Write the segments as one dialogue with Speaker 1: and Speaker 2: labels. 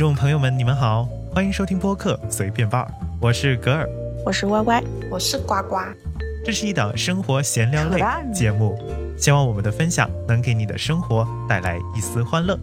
Speaker 1: 众朋友们，你们好，欢迎收听播客随便吧，我是格尔，
Speaker 2: 我是歪歪，
Speaker 3: 我是呱呱。
Speaker 1: 这是一档生活闲聊类节目，希望我们的分享能给你的生活带来一丝欢乐。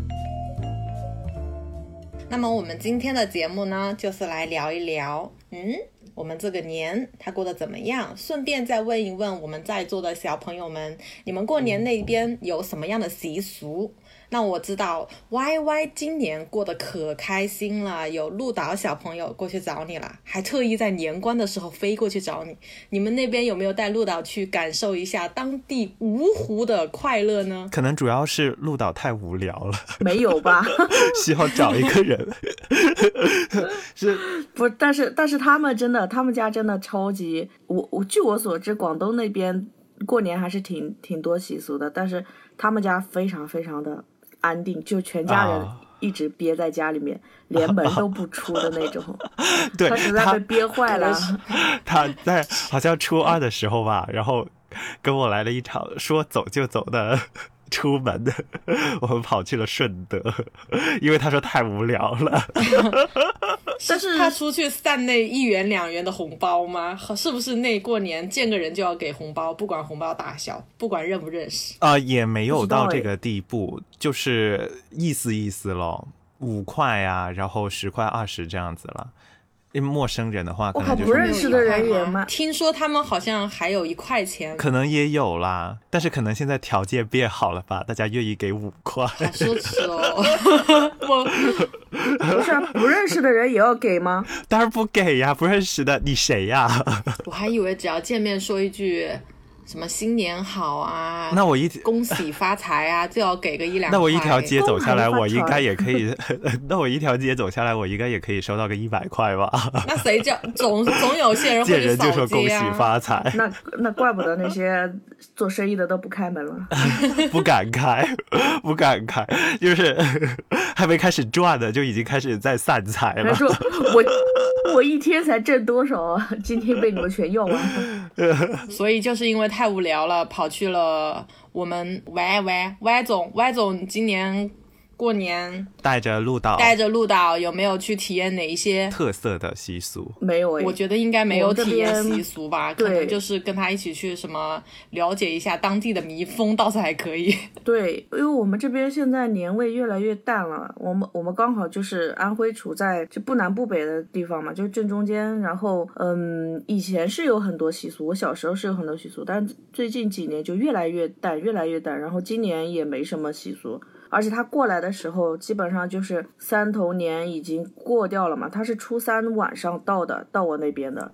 Speaker 3: 那么我们今天的节目呢，就是来聊一聊，嗯，我们这个年它过得怎么样？顺便再问一问我们在座的小朋友们，你们过年那边有什么样的习俗？那我知道 Y Y 今年过得可开心了，有鹿岛小朋友过去找你了，还特意在年关的时候飞过去找你。你们那边有没有带鹿岛去感受一下当地芜湖的快乐呢？
Speaker 1: 可能主要是鹿岛太无聊了，
Speaker 2: 没有吧？
Speaker 1: 需要找一个人。是，
Speaker 2: 不？但是但是他们真的，他们家真的超级。我我据我所知，广东那边过年还是挺挺多习俗的，但是他们家非常非常的。安定，就全家人一直憋在家里面，连门都不出的那种。
Speaker 1: 对，
Speaker 2: 他实在被憋坏了。
Speaker 1: 他在好像初二的时候吧，然后跟我来了一场说走就走的。出门的，我们跑去了顺德，因为他说太无聊了。
Speaker 3: 但是他出去散那一元两元的红包吗？是不是那过年见个人就要给红包，不管红包大小，不管认不认识？
Speaker 1: 啊，也没有到这个地步，就是意思意思咯，五块啊，然后十块、二十这样子了。陌生人的话，可能就
Speaker 2: 不认识的人也吗？
Speaker 3: 听说他们好像还有一块钱，
Speaker 1: 可能也有啦。但是可能现在条件变好了吧，大家愿意给五块。
Speaker 3: 好奢侈哦！
Speaker 2: 我 不是不认识的人也要给吗？
Speaker 1: 当然不给呀，不认识的你谁呀？
Speaker 3: 我还以为只要见面说一句。什么新年好啊？
Speaker 1: 那我一
Speaker 3: 恭喜发财啊，就要给个一两。
Speaker 1: 那我一条街走下来，我应该也可以。那我一条街走下来，我应该也可以收到个一百块吧？
Speaker 3: 那谁叫总总有些人
Speaker 1: 见人就说恭喜发财。
Speaker 2: 那那怪不得那些做生意的都不开门了，
Speaker 1: 不敢开，不敢开，就是还没开始赚的，就已经开始在散财了。
Speaker 2: 说我我一天才挣多少啊？今天被你们全用完了。
Speaker 3: 所以就是因为。太无聊了，跑去了我们 Y Y Y 总 Y 总今年。过年
Speaker 1: 带着鹿岛，
Speaker 3: 带着鹿岛有没有去体验哪一些
Speaker 1: 特色的习俗？
Speaker 2: 没有，
Speaker 3: 我觉得应该没有体验习俗吧，可能就是跟他一起去什么了解一下当地的民风，倒是还可以。
Speaker 2: 对，因为我们这边现在年味越来越淡了，我们我们刚好就是安徽处在就不南不北的地方嘛，就正中间。然后嗯，以前是有很多习俗，我小时候是有很多习俗，但最近几年就越来越淡，越来越淡。然后今年也没什么习俗。而且他过来的时候，基本上就是三头年已经过掉了嘛。他是初三晚上到的，到我那边的，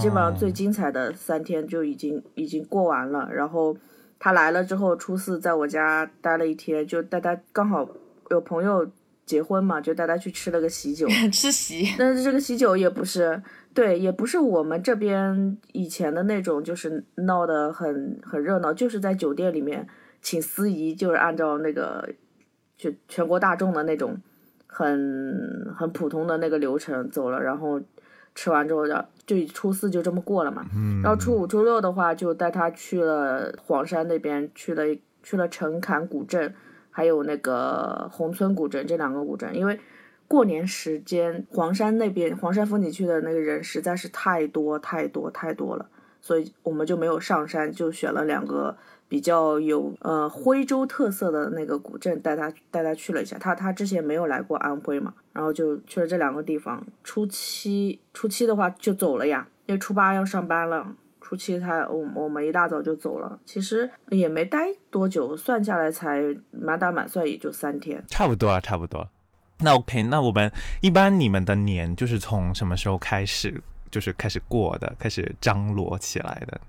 Speaker 2: 基本上最精彩的三天就已经已经过完了。然后他来了之后，初四在我家待了一天，就带他刚好有朋友结婚嘛，就带他去吃了个喜酒，
Speaker 3: 吃喜。
Speaker 2: 但是这个喜酒也不是，对，也不是我们这边以前的那种，就是闹得很很热闹，就是在酒店里面请司仪，就是按照那个。就全国大众的那种，很很普通的那个流程走了，然后吃完之后，就初四就这么过了嘛。然后初五、初六的话，就带他去了黄山那边，去了去了陈坎古镇，还有那个宏村古镇这两个古镇。因为过年时间，黄山那边黄山风景区的那个人实在是太多太多太多了，所以我们就没有上山，就选了两个。比较有呃徽州特色的那个古镇，带他带他去了一下。他他之前没有来过安徽嘛，然后就去了这两个地方。初七初七的话就走了呀，因为初八要上班了。初七他我我们一大早就走了，其实也没待多久，算下来才满打满算也就三天，
Speaker 1: 差不多啊，差不多。那 OK，那我们一般你们的年就是从什么时候开始就是开始过的，开始张罗起来的？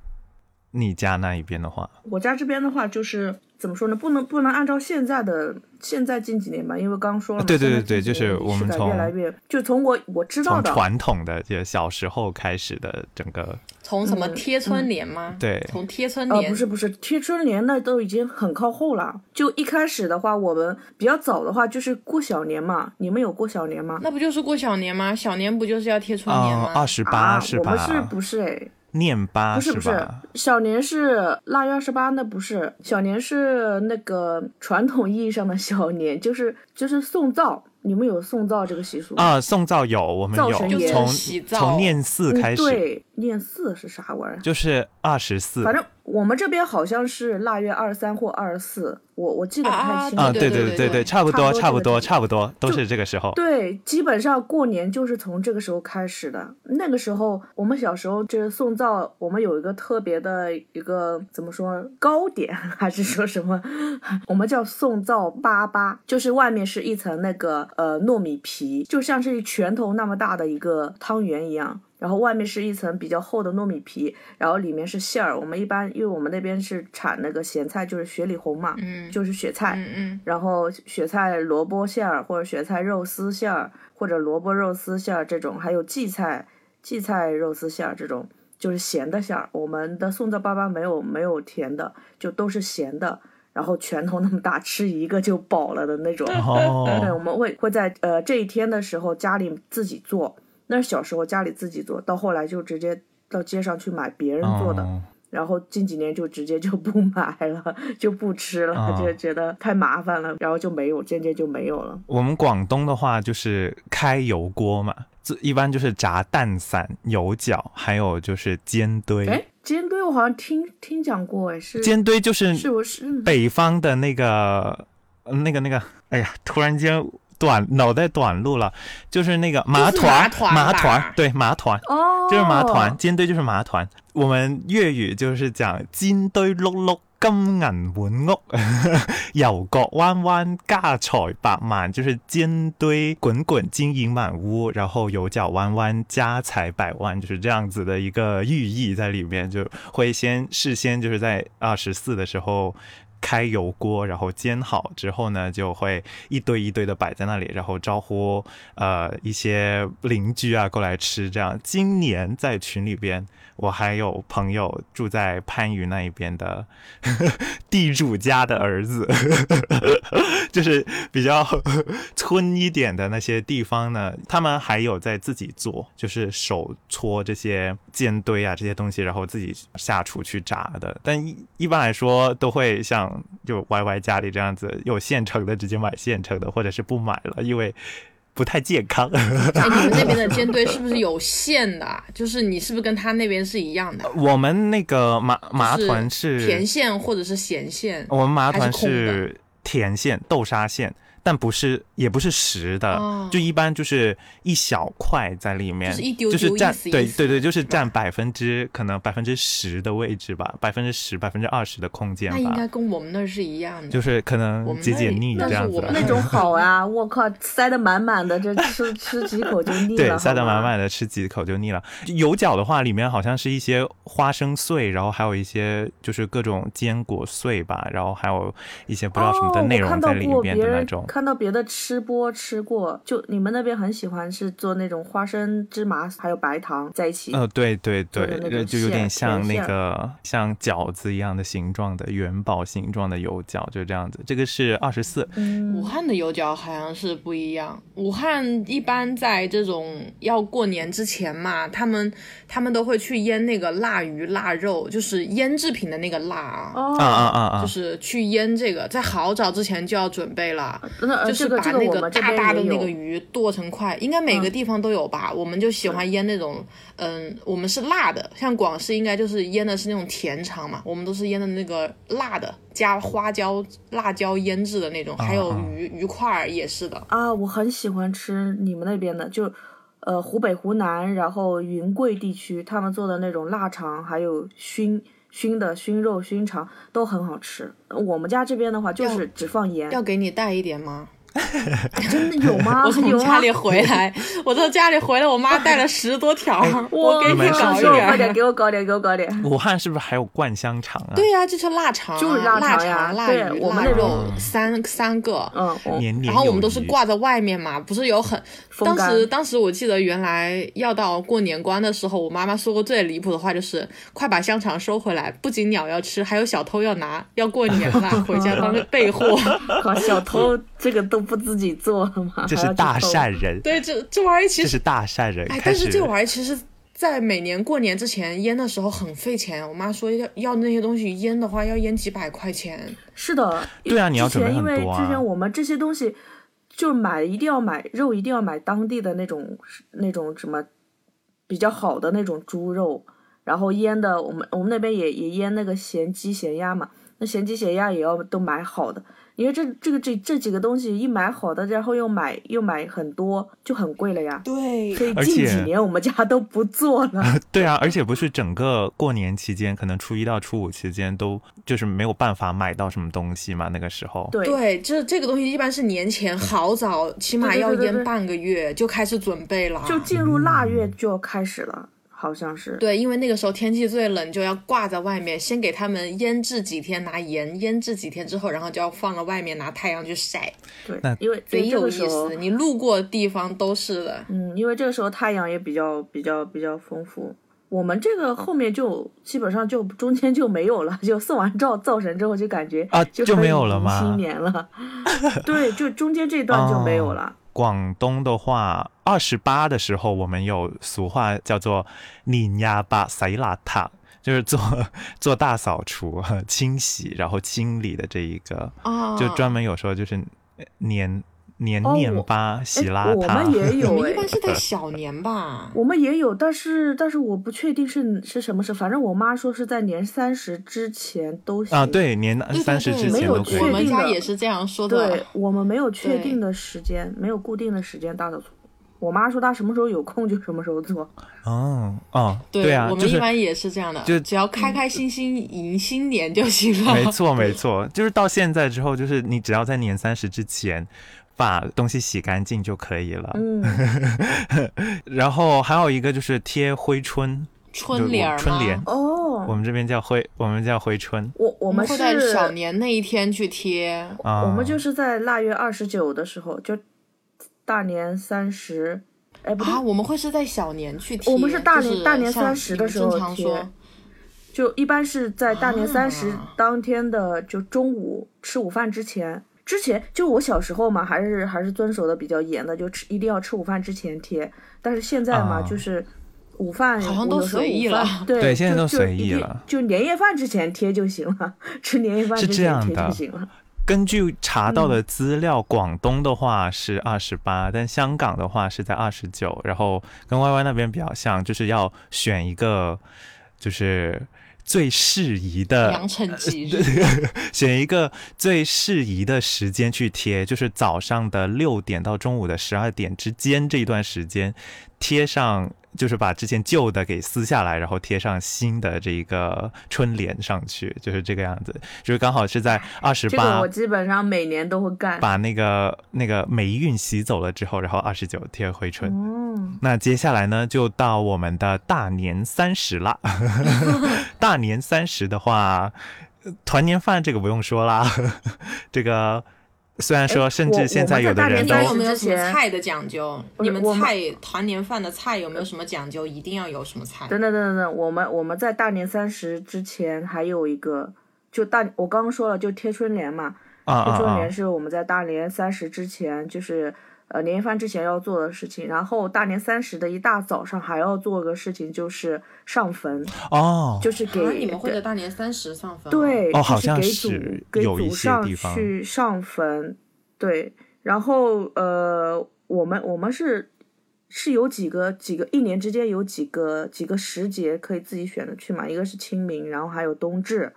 Speaker 1: 你家那一边的话，
Speaker 2: 我家这边的话就是怎么说呢？不能不能按照现在的现在近几年吧，因为刚刚说了，
Speaker 1: 对对对对，就是我们从
Speaker 2: 越来越就从我我知道的
Speaker 1: 传统的就小时候开始的整个
Speaker 3: 从什么贴春联吗？
Speaker 1: 对，
Speaker 3: 从贴春联
Speaker 2: 不是不是贴春联，那都已经很靠后了。就一开始的话，我们比较早的话就是过小年嘛。你们有过小年吗？
Speaker 3: 那不就是过小年吗？小年不就是要贴春联吗？
Speaker 1: 二十八是
Speaker 2: 吧？我们是不是哎？
Speaker 1: 念八
Speaker 2: 不是不是，小年是腊月二十八，那不是。小年是那个传统意义上的小年，就是就是送灶。你们有送灶这个习俗吗？
Speaker 1: 啊，送灶有，我们有。
Speaker 2: 灶神爷
Speaker 1: 从从念四
Speaker 2: 嗯
Speaker 1: 开始，
Speaker 2: 对，念四是啥玩意儿？
Speaker 1: 就是二十四
Speaker 2: 反正我们这边好像是腊月二十三或二十四，我我记得不太清楚。
Speaker 1: 啊，
Speaker 3: 对
Speaker 1: 对对
Speaker 3: 对对对
Speaker 1: 差不多，差不多，
Speaker 2: 差不多这个
Speaker 1: 差不多，都是这个时候。
Speaker 2: 对，基本上过年就是从这个时候开始的。那个时候，我们小时候就是送灶，我们有一个特别的一个怎么说糕点，还是说什么？我们叫送灶粑粑，就是外面是一层那个呃糯米皮，就像是拳头那么大的一个汤圆一样。然后外面是一层比较厚的糯米皮，然后里面是馅儿。我们一般因为我们那边是产那个咸菜，就是雪里红嘛，
Speaker 3: 嗯
Speaker 2: 就是雪菜，
Speaker 3: 嗯嗯，
Speaker 2: 然后雪菜萝卜馅儿，或者雪菜肉丝馅儿，或者萝卜肉丝馅儿这种，还有荠菜荠菜肉丝馅儿这种，就是咸的馅儿。我们的宋灶粑粑没有没有甜的，就都是咸的。然后拳头那么大，吃一个就饱了的那种。对，
Speaker 1: 哦，
Speaker 2: 我们会会在呃这一天的时候家里自己做，那是小时候家里自己做，到后来就直接到街上去买别人做的。
Speaker 1: 哦
Speaker 2: 然后近几年就直接就不买了，就不吃了，
Speaker 1: 啊
Speaker 2: 就觉得太麻烦了，然后就没有，渐渐就没有了。
Speaker 1: 我们广东的话就是开油锅嘛，这一般就是炸蛋散、油角，还有就是煎堆。
Speaker 2: 哎，煎堆我好像听听讲过，哎，是
Speaker 1: 煎堆就是
Speaker 2: 是不是？
Speaker 1: 北方的那个、呃那个、那个，哎呀，突然间短脑袋短路了，就是那个麻团，
Speaker 3: 麻团
Speaker 1: 麻团，对，麻团。
Speaker 2: 哦，
Speaker 1: 就是麻团，煎堆就是麻团。我们粤语就是讲煎堆碌碌金銀滿屋，油角弯弯家財百萬，就是煎堆滚滚金银满屋，然后油角弯弯家财百万，就是这样子的一个寓意在里面，就会先事先就是在二十四的时候。开油锅，然后煎好之后呢，就会一堆一堆的摆在那里，然后招呼呃一些邻居啊过来吃。这样，今年在群里边，我还有朋友住在番禺那一边的 地主家的儿子，就是比较村一点的那些地方呢，他们还有在自己做，就是手搓这些煎堆啊这些东西，然后自己下厨去炸的。但一一般来说，都会像就 Y Y 家里这样子，有现成的直接买现成的，或者是不买了，因为不太健康。
Speaker 3: 哎，你们 那边的煎堆是不是有馅的啊？就是你是不是跟他那边是一样的？
Speaker 1: 我们那个麻麻团是
Speaker 3: 甜馅或者是咸馅？
Speaker 1: 我们麻
Speaker 3: 团是
Speaker 1: 甜馅豆沙馅，但不是也不是实的，
Speaker 3: 哦
Speaker 1: 就一般就是一小块在里面，
Speaker 3: 就是一丟丟
Speaker 1: 就是占
Speaker 3: 意思意思
Speaker 1: 對對對，就是占百分之可能百分之十的位置吧，百分之十百分之二十的空间吧，
Speaker 3: 那应该跟我们那儿是一样的。
Speaker 1: 就是可能解解
Speaker 3: 腻
Speaker 1: 这样子
Speaker 2: 那种好啊！我靠，塞得满满的，这吃 吃几口就腻了。
Speaker 1: 对，塞得满满的，吃几口就腻了。油角的话，里面好像是一些花生碎，然后还有一些就是各种坚果碎吧，然后还有一些不知道什么的
Speaker 2: 哦
Speaker 1: 内容在里面的那种。
Speaker 2: 看到别的吃播吃过，就你们那边很喜欢是做那种花生、芝麻还有白糖在一起。
Speaker 1: 呃，对对对
Speaker 2: 做的那，种
Speaker 1: 呃就有点像那个像饺子一样的形状的元宝形状的油饺，就这样子。这个是二十四，
Speaker 2: 嗯
Speaker 3: 武汉的油饺好像是不一样。武汉一般在这种要过年之前嘛，他们他们都会去腌那个腊鱼、腊肉，就是腌制品的那个腊啊
Speaker 1: 啊啊啊！
Speaker 3: 就是去腌这个，在好早之前就要准备了。就是把那个大大的那个鱼剁成块，应该每个
Speaker 2: 嗯
Speaker 3: 地方都有吧？我们就喜欢腌那种，嗯，我们是辣的，像广式应该就是腌的是那种甜肠嘛，我们都是腌的那个辣的，加花椒、辣椒腌制的那种，还有
Speaker 1: 啊
Speaker 3: 鱼鱼块儿也是的。
Speaker 2: 啊，我很喜欢吃你们那边的，就呃湖北、湖南，然后云贵地区他们做的那种腊肠，还有熏熏的熏肉、熏肠都很好吃。我们家这边的话就是只放盐，
Speaker 3: 要给你带一点吗？
Speaker 2: 真的有吗？
Speaker 3: 我从家里回来，我从家里回来，我妈带了十多条，我给，你搞一
Speaker 2: 点快点，给我搞点，给我搞点。
Speaker 1: 武汉是不是还有灌香肠啊？
Speaker 3: 对呀、就是腊肠啊，
Speaker 2: 就是腊
Speaker 3: 腊
Speaker 2: 肠
Speaker 3: 腊
Speaker 2: 对
Speaker 3: 鱼、
Speaker 2: 我们那
Speaker 3: 腊肉
Speaker 2: 种
Speaker 3: 三三个。
Speaker 2: 嗯，
Speaker 1: 年年
Speaker 3: 然后我们都是挂在外面嘛，不是有很当时当时我记得原来要到过年关的时候，我妈妈说过最离谱的话就是快把香肠收回来，不仅鸟要吃，还有小偷要拿，要过年了，回家当备货。
Speaker 2: 靠小偷这个都不自己做吗？
Speaker 1: 这
Speaker 2: 还要去
Speaker 1: 是大善人，
Speaker 3: 对，这这玩意儿其实
Speaker 1: 这是大善人。
Speaker 3: 哎，但是这玩意儿其实，在每年过年之前腌的时候很费钱。我妈说要要那些东西腌的话，要腌几百块钱。
Speaker 2: 是的，
Speaker 1: 对啊你要准备
Speaker 2: 之前因为
Speaker 1: 很多啊
Speaker 2: 之前我们这些东西就买一定要买肉，一定要买当地的那种那种什么比较好的那种猪肉，然后腌的，我们我们那边也也腌那个咸鸡咸鸭嘛，那咸鸡咸鸭也要都买好的，因为这这个这这几个东西一买好的，然后又买又买很多，就很贵了呀。
Speaker 3: 对
Speaker 2: 所以
Speaker 1: 而且
Speaker 2: 近几年我们家都不做了。
Speaker 1: 对啊，而且不是整个过年期间，可能初一到初五期间都就是没有办法买到什么东西嘛，那个时候。
Speaker 2: 对
Speaker 3: 对，这这个东西一般是年前好早，起码要腌半个月就开始准备了。
Speaker 2: 就进入腊月就要开始了，好像是。
Speaker 3: 对，因为那个时候天气最冷，就要挂在外面，先给它们腌制几天，拿盐腌制几天之后，然后就要放到外面拿太阳去晒，
Speaker 2: 对
Speaker 1: 那，
Speaker 2: 因为因
Speaker 3: 贼有意思。，你路过的地方都是的。
Speaker 2: 嗯，因为这个时候太阳也比较比较比较丰富。我们这个后面就基本上就中间就没有了，就送完灶灶神之后就感觉
Speaker 1: 啊
Speaker 2: 就
Speaker 1: 就没有了吗
Speaker 2: 新年了，对，就中间这段就没有了。
Speaker 1: 广东的话，二十八的时候，我们有俗话叫做“你呀把塞邋遢”，就是做 做大扫除、清洗，然后清理的这一个，
Speaker 3: 哦，
Speaker 1: 就专门有说就是年年
Speaker 2: 哦我
Speaker 1: 念吧，洗
Speaker 2: 哎
Speaker 1: 邋
Speaker 2: 我们。也有哎
Speaker 3: 我们一，般是在小年吧。
Speaker 2: 我们也有，但是但是我不确定是是什么时候，反正我妈说是在年三十之前都行
Speaker 1: 啊，对，年
Speaker 3: 对对
Speaker 1: 三十之前都可以。
Speaker 3: 我们家
Speaker 2: 确定的
Speaker 3: 也是这样说的。
Speaker 2: 对我们没有确定的时间，没有固定的时间大扫除。我妈说她什么时候有空就什么时候做。
Speaker 1: 哦哦，对啊，
Speaker 3: 我们一般也是这样的，
Speaker 1: 就
Speaker 3: 只要开开心心迎新年就行了。
Speaker 1: 没错，没错，就是到现在之后，就是你只要在年三十之前把东西洗干净就可以了。
Speaker 2: 嗯，
Speaker 1: 然后还有一个就是贴挥春，
Speaker 3: 春联
Speaker 1: 春联。哦，我
Speaker 2: 哦，
Speaker 1: 们这边叫挥，我们叫挥春。
Speaker 2: 我我们
Speaker 3: 我会在
Speaker 2: 是
Speaker 3: 小年那一天去贴。
Speaker 1: 啊。
Speaker 2: 我们就是在腊月二十九的时候，就大年三十，哎不对，
Speaker 3: 啊，我们会是在小年去贴，
Speaker 2: 我们是大年
Speaker 3: 就是
Speaker 2: 大年
Speaker 3: 像
Speaker 2: 30的时候贴。
Speaker 3: 说。
Speaker 2: 就一般是在大年三十
Speaker 3: 啊。
Speaker 2: 当天的就中午吃午饭之前。之前就我小时候嘛，还是还是遵守的比较严的，就吃一定要吃午饭之前贴。但是现在嘛，
Speaker 1: 啊
Speaker 2: 就是午饭
Speaker 3: 好像都随意了
Speaker 2: 对
Speaker 1: 对现在都随意了
Speaker 2: 就年夜饭之前贴就行了，吃年夜饭之前贴就行了。
Speaker 1: 根据查到
Speaker 2: 嗯
Speaker 1: 的资料，广东的话是二十八，但香港的话是在二十九。然后跟 Y Y 那边比较像，就是要选一个就是最适宜的
Speaker 3: 良辰吉日，
Speaker 1: 选 一个最适宜的时间去贴，就是早上的六点到中午的十二点之间这一段时间，贴上就是把之前旧的给撕下来，然后贴上新的这个春联上去，就是这个样子，就是刚好是在 二十八
Speaker 2: 这个我。基本上每年都会干。
Speaker 1: 把那个那个霉运洗走了之后，然后二十九贴回春。
Speaker 2: 嗯，
Speaker 1: 那接下来呢，就到我们的大年三十啦。大年三十的话，呃团年饭这个不用说啦。这个虽然说，
Speaker 2: 哎
Speaker 1: 甚至现在有的人都
Speaker 3: 有
Speaker 2: 我们
Speaker 3: 没有什么菜的讲究？你们菜团年饭的菜有没有什么讲究？一定要有什么菜？
Speaker 2: 等等等等等，我们我们在大年三十之前还有一个，就大我刚刚说了，就贴春联嘛。贴春联！是我们在大年三十之前，就是呃年夜饭之前要做的事情。然后大年三十的一大早上还要做个事情，就是上坟，
Speaker 1: 哦，
Speaker 2: 就是给、
Speaker 3: 啊，你们会在大年三十上坟？，
Speaker 2: 对，
Speaker 1: 哦好像
Speaker 2: 就是
Speaker 1: 是
Speaker 2: 给祖给
Speaker 1: 有一
Speaker 2: 祖上
Speaker 1: 些地方
Speaker 2: 去上坟，对，然后呃，我们我们是是有几个几个一年之间有几个几个时节可以自己选的去嘛，一个是清明，然后还有冬至，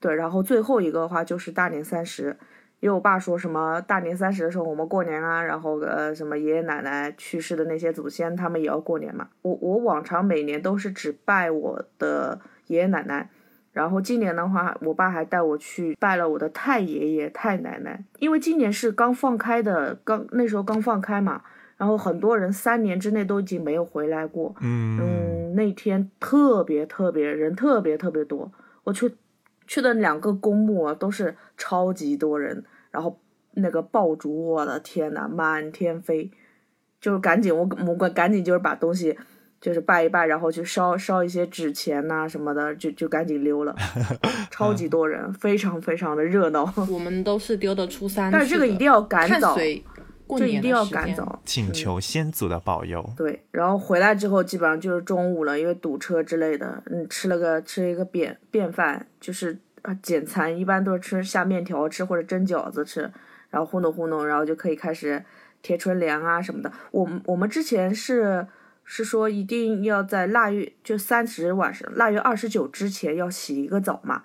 Speaker 2: 对，然后最后一个的话就是大年三十。因为我爸说什么大年三十的时候我们过年啊，然后呃什么爷爷奶奶去世的那些祖先他们也要过年嘛。我我往常每年都是只拜我的爷爷奶奶，然后今年的话，我爸还带我去拜了我的太爷爷、太奶奶，因为今年是刚放开的，刚那时候刚放开嘛，然后很多人三年之内都已经没有回来过。
Speaker 1: 嗯，
Speaker 2: 嗯，那天特别特别人特别特别多，我去去的两个公墓啊，都是超级多人，然后那个爆竹，我的天呐，满天飞，就是赶紧我我赶赶紧就是把东西就是拜一拜，然后去烧烧一些纸钱呐、什么的，就就赶紧溜了，超级多人，非常非常的热闹，
Speaker 3: 我们都是丢的初三的，
Speaker 2: 但是这个一定要赶早，
Speaker 3: 过年
Speaker 2: 这一定要。赶早。
Speaker 1: 请求先祖的保佑。
Speaker 2: 对，然后回来之后基本上就是中午了，因为堵车之类的，嗯，吃了个吃了一个便便饭，就是啊简餐，一般都是吃下面条吃或者蒸饺子吃，然后糊弄糊弄，然后就可以开始贴春联啊什么的。我们我们之前是是说一定要在腊月就三十晚上腊月二十九之前要洗一个澡嘛，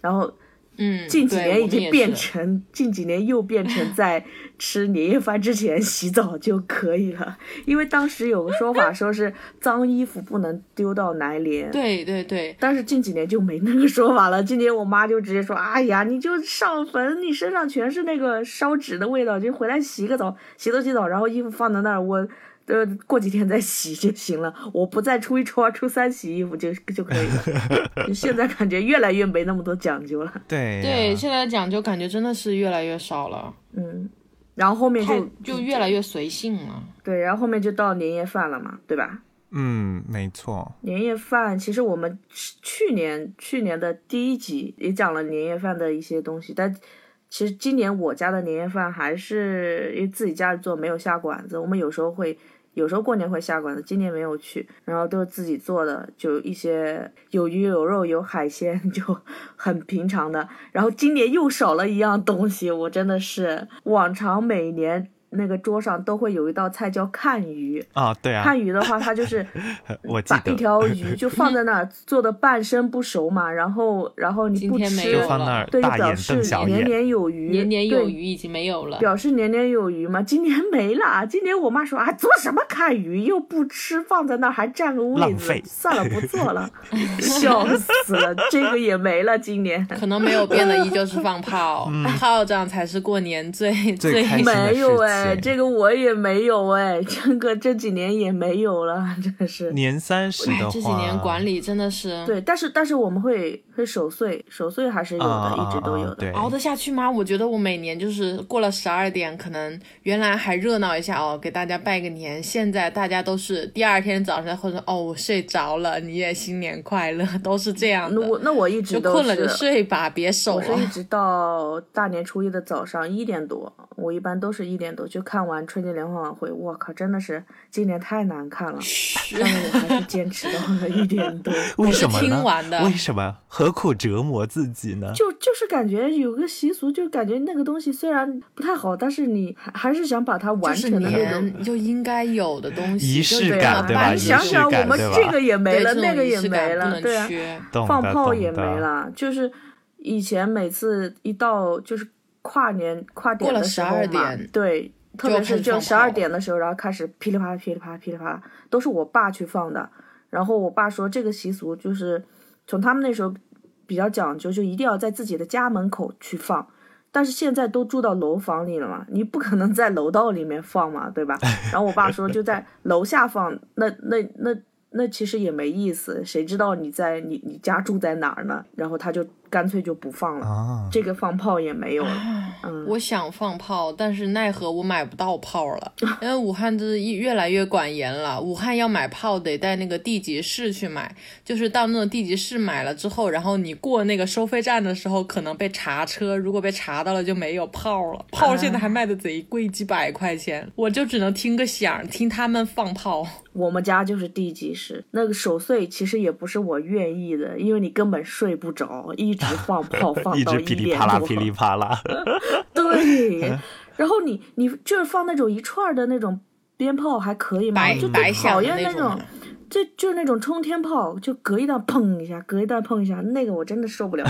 Speaker 2: 然后
Speaker 3: 嗯，
Speaker 2: 近几年已经变成近几年又变成在吃年夜饭之前 洗澡就可以了，因为当时有个说法说是脏衣服不能丢到南联。
Speaker 3: 对对对，
Speaker 2: 但是近几年就没那个说法了。今年我妈就直接说：“哎呀，你就上坟，你身上全是那个烧纸的味道，就回来洗个澡，洗头洗澡，然后衣服放在那儿，我呃过几天再洗就行了。我不在初一、初二、初三洗衣服就就可以了。就现在感觉越来越没那么多讲究了。
Speaker 1: 对
Speaker 3: 对，现在讲究感觉真的是越来越少了，
Speaker 2: 嗯，然后后面就
Speaker 3: 就越来越随性了。
Speaker 2: 对，然后后面就到年夜饭了嘛，对吧？
Speaker 1: 嗯，没错，
Speaker 2: 年夜饭其实我们去年去年的第一集也讲了年夜饭的一些东西，但其实今年我家的年夜饭还是因为自己家里做，没有下馆子。我们有时候会，有时候过年会下馆子，今年没有去，然后都是自己做的，就一些有鱼有肉有海鲜，就很平常的。然后今年又少了一样东西，我真的是往常每年。那个桌上都会有一道菜叫看鱼，
Speaker 1: 啊，对啊，
Speaker 2: 看鱼的话，它就是
Speaker 1: 我
Speaker 2: 把一条鱼就放在那儿，做的半生不熟嘛，然后然后你不吃，
Speaker 1: 就放那儿
Speaker 2: 对，就表示年年有余，
Speaker 3: 年年有余已经没有了，
Speaker 2: 表示年年有余嘛。今年没了，今年我妈说啊，做什么看鱼又不吃，放在那儿还占个位子，算了，不做了，笑死了，这个也没了，今年。
Speaker 3: 可能没有变的依旧是放炮，炮仗才是过年最
Speaker 1: 最开心的
Speaker 2: 没有
Speaker 1: 事
Speaker 2: 哎，这个我也没有哎，这个这几年也没有了，真是。
Speaker 1: 年三十的话，
Speaker 3: 这几年管理真的是。
Speaker 2: 对，但是但是我们会会守岁，守岁还是有的，
Speaker 1: 啊
Speaker 2: 一直都有的。
Speaker 3: 熬得下去吗？我觉得我每年就是过了十二点，可能原来还热闹一下哦，给大家拜个年。现在大家都是第二天早上或者哦我睡着了，你也新年快乐，都是这样的。
Speaker 2: 那我那我一直都
Speaker 3: 困了就是睡吧，别守了。
Speaker 2: 我是一直到大年初一的早上一点多，我一般都是一点多就看完春节联欢晚会。我靠，真的是今年太难看了，但是我还是坚持到了一点多。
Speaker 1: 为什么
Speaker 3: 听？完的
Speaker 1: 为什么？何苦折磨自己呢？
Speaker 2: 就就是感觉有个习俗，就感觉那个东西虽然不太好，但是你还还是想把它完成的那种。
Speaker 3: 年就应该有的东西，
Speaker 1: 仪式感对吧
Speaker 2: 想
Speaker 1: 式
Speaker 2: 想，我们
Speaker 1: 感对吧
Speaker 2: 这个也没了，那个也
Speaker 3: 仪式感
Speaker 2: 没了，
Speaker 3: 不能
Speaker 2: 对啊，
Speaker 3: 缺。
Speaker 2: 放炮也没了，就是以前每次一到就是跨年跨点
Speaker 3: 了
Speaker 2: 的时候
Speaker 3: 12
Speaker 2: 嘛
Speaker 3: 点，
Speaker 2: 对，特别是就十二点的时候，然后开始噼里啪啦噼里啪啦噼里啪啦，都是我爸去放的。然后我爸说这个习俗就是从他们那时候比较讲究，就一定要在自己的家门口去放。但是现在都住到楼房里了嘛，你不可能在楼道里面放嘛，对吧？然后我爸说就在楼下放，那那那那其实也没意思，谁知道你在你你家住在哪儿呢？然后他就干脆就不放了，
Speaker 1: 啊，
Speaker 2: 这个放炮也没有了。嗯，
Speaker 3: 我想放炮，但是奈何我买不到炮了，因为武汉这一越来越管严了。武汉要买炮得在那个地级市去买，就是到那种地级市买了之后，然后你过那个收费站的时候，可能被查车，如果被查到了就没有炮了。炮现在还卖的贼贵，几百块钱，我就只能听个响，听他们放炮。
Speaker 2: 我们家就是地级市，那个守岁其实也不是我愿意的，因为你根本睡不着，一直放 炮放
Speaker 1: 一直
Speaker 2: 到一点
Speaker 1: 噼里啪啦噼里啪啦，
Speaker 2: 对，然后你你就是放那种一串儿的那种鞭炮还可以吗？就最讨厌那种就就是那种冲天炮，就隔一段砰一下，隔一段砰一下，那个我真的受不了。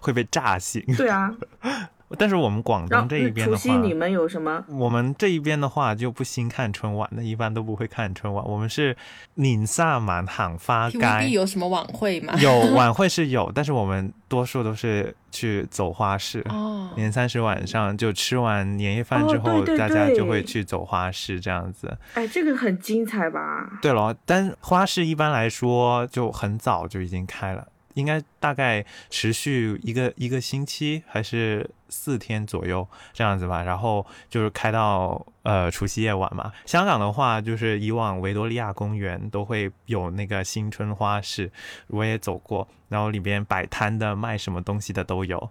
Speaker 1: 会被炸醒。
Speaker 2: 对啊，
Speaker 1: 但是我们广东这一边
Speaker 2: 除
Speaker 1: 的话，
Speaker 2: 夕你们有什么？
Speaker 1: 我们这一边的话就不兴看春晚的，一般都不会看春晚。我们是宁萨满行花
Speaker 3: TVB
Speaker 1: 街，
Speaker 3: 有什么晚会吗？
Speaker 1: 有 晚会是有，但是我们多数都是去走花市。
Speaker 3: 哦，
Speaker 1: 年三十晚上就吃完年夜饭
Speaker 2: 哦
Speaker 1: 之后，
Speaker 2: 对对
Speaker 1: 大家就会去走花市这样子。
Speaker 2: 哎，这个很精彩吧？
Speaker 1: 对了，但花市一般来说就很早就已经开了，应该大概持续一个一个星期还是四天左右这样子吧。然后就是开到呃除夕夜晚嘛。香港的话，就是以往维多利亚公园都会有那个新春花市，我也走过，然后里边摆摊的卖什么东西的都有。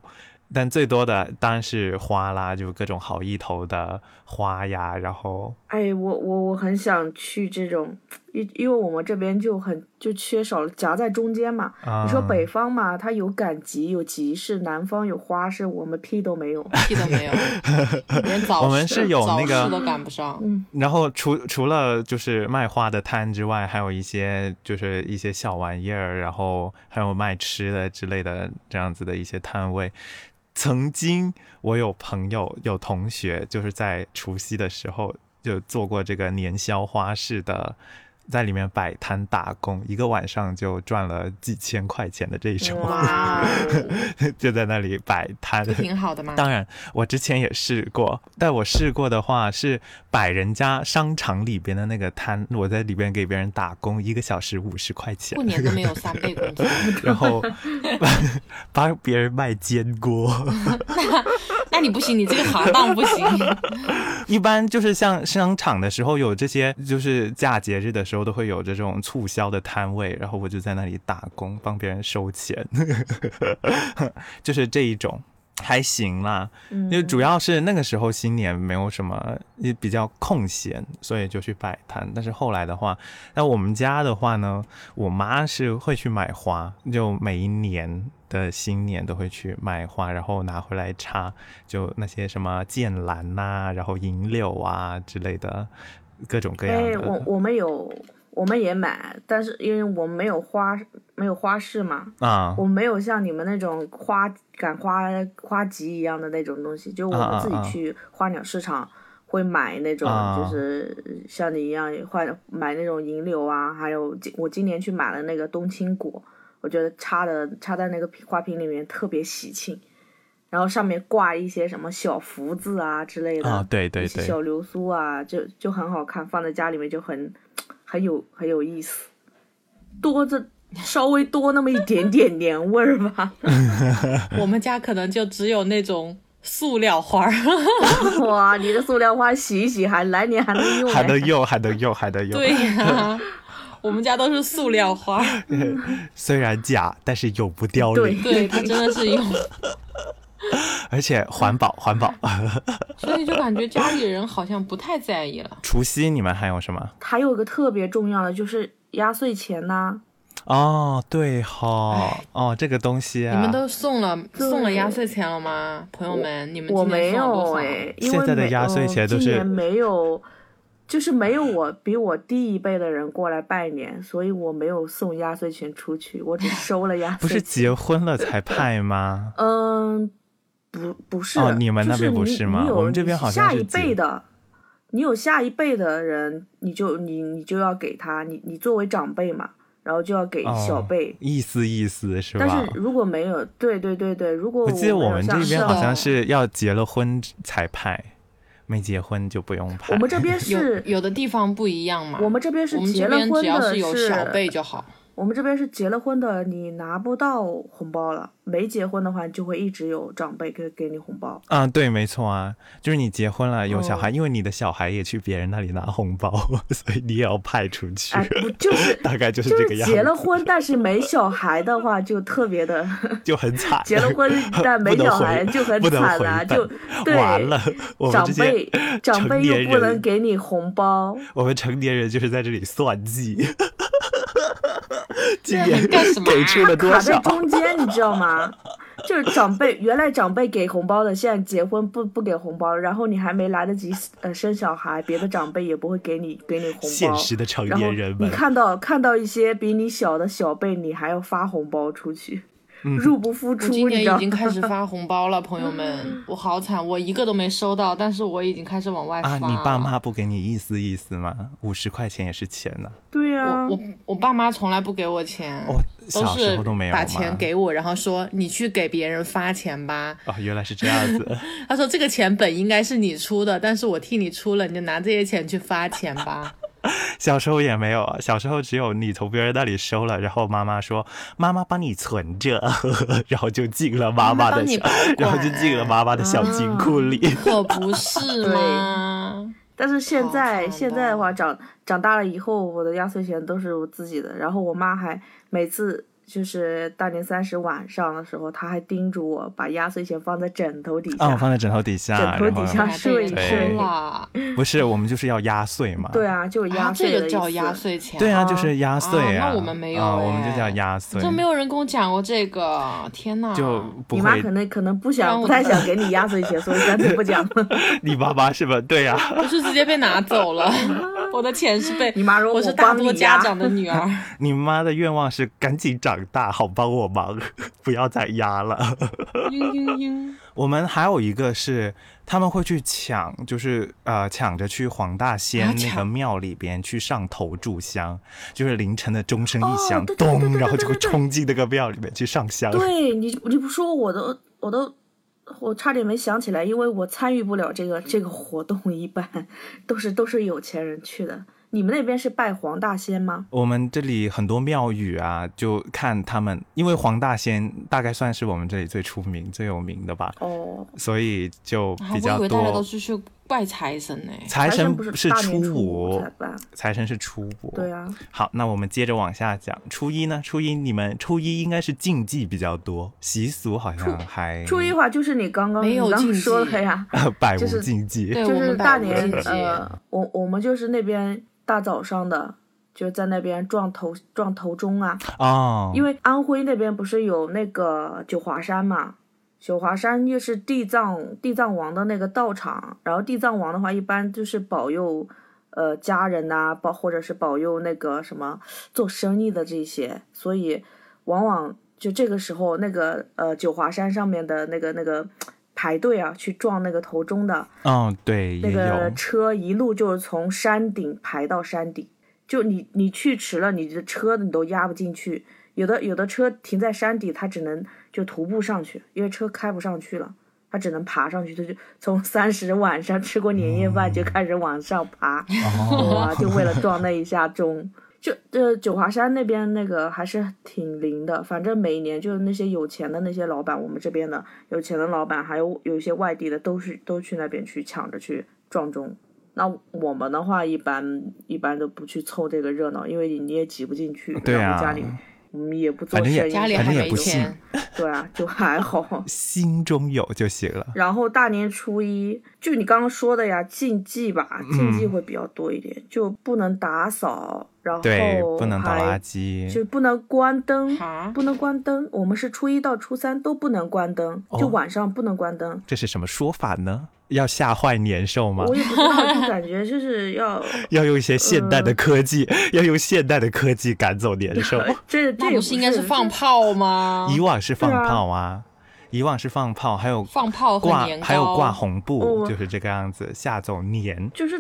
Speaker 1: 但最多的当然是花啦，就各种好意头的花呀，然后
Speaker 2: 哎，我我我很想去这种因因为我们这边就很就缺少了夹在中间嘛。
Speaker 1: 啊
Speaker 2: 你说北方嘛，它有赶集有集市，南方有花市，我们屁都没有。
Speaker 3: 屁都没有，连早
Speaker 1: 我们是有那个
Speaker 3: 早市都赶不上。
Speaker 1: 然后除除了就是卖花的摊之外，还有一些就是一些小玩意儿，然后还有卖吃的之类的这样子的一些摊位。曾经我有朋友有同学就是在除夕的时候就做过这个年宵花市的，在里面摆摊打工，一个晚上就赚了几千块钱的这种，就在那里摆摊。
Speaker 3: 挺好的嘛。
Speaker 1: 当然，我之前也试过，但我试过的话是摆人家商场里边的那个摊，我在里边给别人打工，一个小时五十块钱
Speaker 3: 过，年都没有三倍工资，
Speaker 1: 然后 帮别人卖煎锅。
Speaker 3: 那你不行，你这个行当不行。
Speaker 1: 一般就是像商场的时候有这些，就是假节日的时候都会有这种促销的摊位，然后我就在那里打工，帮别人收钱，就是这一种。还行啦，因为主要是那个时候新年没有什么，也比较空闲，所以就去摆摊。但是后来的话，那我们家的话呢，我妈是会去买花，就每一年的新年都会去买花，然后拿回来插，就那些什么剑兰呐、然后银柳啊之类的，各种各样
Speaker 2: 哎，我我们有，我们也买，但是因为我们没有花，没有花市嘛，
Speaker 1: 啊
Speaker 2: 我们没有像你们那种花赶花花集一样的那种东西，就我们自己去花鸟市场会买那种，
Speaker 1: 啊
Speaker 2: 就是像你一样换买那种银柳啊，还有今我今年去买了那个冬青果，我觉得插的插在那个花瓶里面特别喜庆。然后上面挂一些什么小福字啊之类的，
Speaker 1: 啊对对对
Speaker 2: 小流苏啊，就就很好看，放在家里面就很很有很有意思，多这稍微多那么一点点年味儿吧。
Speaker 3: 我们家可能就只有那种塑料花儿，
Speaker 2: 哇，你的塑料花洗一洗还来年还能用、哎，
Speaker 1: 还能用，还能用，还能用。
Speaker 3: 对呀、我们家都是塑料花，
Speaker 1: 虽然假，但是永不凋
Speaker 2: 对
Speaker 1: 零，
Speaker 3: 对，对它真的是用，
Speaker 1: 而且环保，环保。
Speaker 3: 所以就感觉家里人好像不太在意了。
Speaker 1: 除夕你们还有什么？
Speaker 2: 还有一个特别重要的就是压岁钱呐、
Speaker 1: 哦，对哈，哦，这个东西啊，
Speaker 3: 你们都送了送了压岁钱了吗，朋友们？你们
Speaker 2: 我没？有哎，因为
Speaker 1: 现在的压岁钱都是
Speaker 2: 呃今年没有，就是没有我比我低一辈的人过来拜年，所以我没有送压岁钱出去，我只收了压 岁钱。
Speaker 1: 不是结婚了才派吗？
Speaker 2: 嗯，不不是，
Speaker 1: 哦你们那边不是吗
Speaker 2: 你有
Speaker 1: 我们这边好像
Speaker 2: 下一辈的，你有下一辈的人，你就你你就要给他，你你作为长辈嘛，然后就要给小
Speaker 1: 哦
Speaker 2: 辈。
Speaker 1: 意思意思是吧？
Speaker 2: 但是如果没有，对对对对，如果
Speaker 1: 我记得我们这边好
Speaker 3: 哦
Speaker 1: 像是要结了婚才派，没结婚就不用派。
Speaker 2: 我们这边 是，
Speaker 3: 有的地方不一样嘛。
Speaker 2: 我们这边是结了
Speaker 3: 这边只要
Speaker 2: 婚的，
Speaker 3: 是有小辈就好。
Speaker 2: 我们这边是结了婚的，你拿不到红包了；没结婚的话，就会一直有长辈给给你红包。
Speaker 1: 啊，对，没错啊，就是你结婚了有小
Speaker 2: 哦
Speaker 1: 孩，因为你的小孩也去别人那里拿红包，所以你也要派出去。
Speaker 2: 哎，不就是
Speaker 1: 大概就是这个样子，
Speaker 2: 结了婚但是没小孩的话，就特别的。
Speaker 1: 就很惨。
Speaker 2: 结了婚 但没小孩就很惨啊，就对
Speaker 1: 完了，
Speaker 2: 长辈长辈又不能给你红包，
Speaker 1: 我们成年人就是在这里算计，今
Speaker 3: 这
Speaker 1: 年给出了多
Speaker 2: 卡在？中间，你知道吗？就是长辈原来长辈给红包的，现在结婚不不给红包，然后你还没来得及呃生小孩，别的长辈也不会给你给你红
Speaker 1: 现
Speaker 2: 包。
Speaker 1: 实的成
Speaker 2: 然后
Speaker 1: 年人们，
Speaker 2: 你看到看到一些比你小的小辈，你还要发红包出去，
Speaker 1: 嗯
Speaker 2: 入不敷出，
Speaker 3: 我今年？已经开始 发红包了，朋友们，我好惨，我一个都没收到，但是我已经开始往外发
Speaker 1: 啊，你爸妈不给你意思意思吗？五十块钱也是钱呢、
Speaker 2: 对呀、
Speaker 3: 我我我爸妈从来不给我钱，
Speaker 1: 哦，
Speaker 3: 都
Speaker 1: 小时
Speaker 3: 是
Speaker 1: 候都没有
Speaker 3: 把钱给我，然后说你去给别人发钱吧。
Speaker 1: 哦，原来是这样子。
Speaker 3: 他说这个钱本应该是你出的，但是我替你出了，你就拿这些钱去发钱吧。
Speaker 1: 小时候也没有，啊，小时候只有你从别人那里收了，然后妈妈说妈妈帮你存着，然后就进了妈妈的然后就进了妈妈的小金库里。
Speaker 3: 我不是吗？
Speaker 2: 但是现在现在的话，长长大了以后，我的压岁钱都是我自己的。然后我妈还每次就是大年三十晚上的时候，他还叮嘱我把压岁钱放在枕头底下。
Speaker 1: 哦，放在枕头底下，
Speaker 2: 枕头底下睡
Speaker 3: 一
Speaker 2: 睡
Speaker 3: 啦，
Speaker 1: 不是我们就是要压岁嘛？
Speaker 2: 对啊，就压
Speaker 3: 啊，
Speaker 2: 岁的意思。
Speaker 3: 这个叫压岁钱。
Speaker 1: 对啊，
Speaker 2: 啊
Speaker 1: 就是压岁
Speaker 3: 啊那我们没有
Speaker 1: 我们就叫压岁，
Speaker 3: 就没有人跟我讲过这个，天哪！
Speaker 1: 就
Speaker 2: 你妈可。能可能不想不太想给你压岁钱，所以干脆不讲了。
Speaker 1: 你爸爸是吧？对呀、
Speaker 3: 不是直接被拿走了，我的钱是被
Speaker 2: 你妈说
Speaker 3: 我是大多家长的女儿。
Speaker 1: 你妈的愿望是赶紧长大，好帮我忙，不要再压了。
Speaker 3: 嘤嘤嘤，
Speaker 1: 我们还有一个是他们会去抢，就是呃抢着去黄大仙
Speaker 3: 啊
Speaker 1: 那个庙里边去上头炷香，就是凌晨的钟声一响，咚，然后就会冲进那个庙里面去上香。
Speaker 2: 对你，你不说我都我都我差点没想起来，因为我参与不了这个这个活动，一般都是都是有钱人去的。你们那边是拜黄大仙吗？
Speaker 1: 我们这里很多庙宇啊，就看他们，因为黄大仙大概算是我们这里最出名、最有名的吧，
Speaker 2: 哦，
Speaker 1: 所以就
Speaker 3: 啊
Speaker 1: 比较
Speaker 3: 我以为大家都去拜财神呢。
Speaker 1: 财神
Speaker 2: 不是
Speaker 1: 是初五财神是初五。
Speaker 2: 对啊，
Speaker 1: 好，那我们接着往下讲。初一呢？初一你们初一应该是禁忌比较多，习俗好像还
Speaker 2: 初一的话就是你刚刚
Speaker 3: 没有
Speaker 2: 你说的呀，
Speaker 1: 百无
Speaker 2: 就是
Speaker 1: 禁忌。
Speaker 2: 就是
Speaker 3: 我们
Speaker 2: 大年呃，我我们就是那边大早上的。就在那边撞头撞头钟啊，
Speaker 1: 哦，
Speaker 2: 因为安徽那边不是有那个九华山嘛，九华山又是地藏地藏王的那个道场，然后地藏王的话一般就是保佑呃家人呐、保或者是保佑那个什么做生意的这些，所以往往就这个时候那个呃九华山上面的那个那个排队啊去撞那个头钟的
Speaker 1: 哦，对，
Speaker 2: 那个。车一路就是从山顶排到山顶，就你你去迟了，你的车你都压不进去。有的有的车停在山底，它只能就徒步上去，因为车开不上去了，他只能爬上去。他就从三十晚上吃过年夜饭就开始往上爬，就为了撞那一下钟。就呃九华山那边那个还是挺灵的，反正每一年就是那些有钱的那些老板，我们这边的有钱的老板，还有有一些外地的，都是都去那边去抢着去撞钟。那我们的话，一般一般都不去凑这个热闹，因为你也挤不进去。
Speaker 1: 对啊
Speaker 2: 然后家里我们也不做
Speaker 1: 反正也
Speaker 2: 生意，
Speaker 3: 家里还没
Speaker 1: 反正也不信
Speaker 3: 钱，
Speaker 2: 对啊，就还好。
Speaker 1: 心中有就行了。
Speaker 2: 然后大年初一，就你刚刚说的呀，禁忌吧，
Speaker 1: 嗯
Speaker 2: 禁忌会比较多一点，就不能打扫，然后
Speaker 1: 对，不能倒
Speaker 2: 还
Speaker 1: 垃圾。
Speaker 2: 就不能关灯，不能关灯。我们是初一到初三都不能关灯，就
Speaker 1: 哦
Speaker 2: 晚上不能关灯。
Speaker 1: 这是什么说法呢？要吓坏年兽吗
Speaker 2: 我？也不知道，就感觉就是要
Speaker 1: 要用一些现代
Speaker 2: 呃
Speaker 1: 的科技，要用现代的科技赶走年兽。
Speaker 2: 这 这
Speaker 3: 不是应该是放炮吗？
Speaker 1: 以往是放炮啊，以往是放炮，还有
Speaker 3: 放炮和
Speaker 1: 挂
Speaker 3: 年，
Speaker 1: 还有挂红布，
Speaker 2: 哦
Speaker 1: 就是这个样子吓走年。
Speaker 2: 就是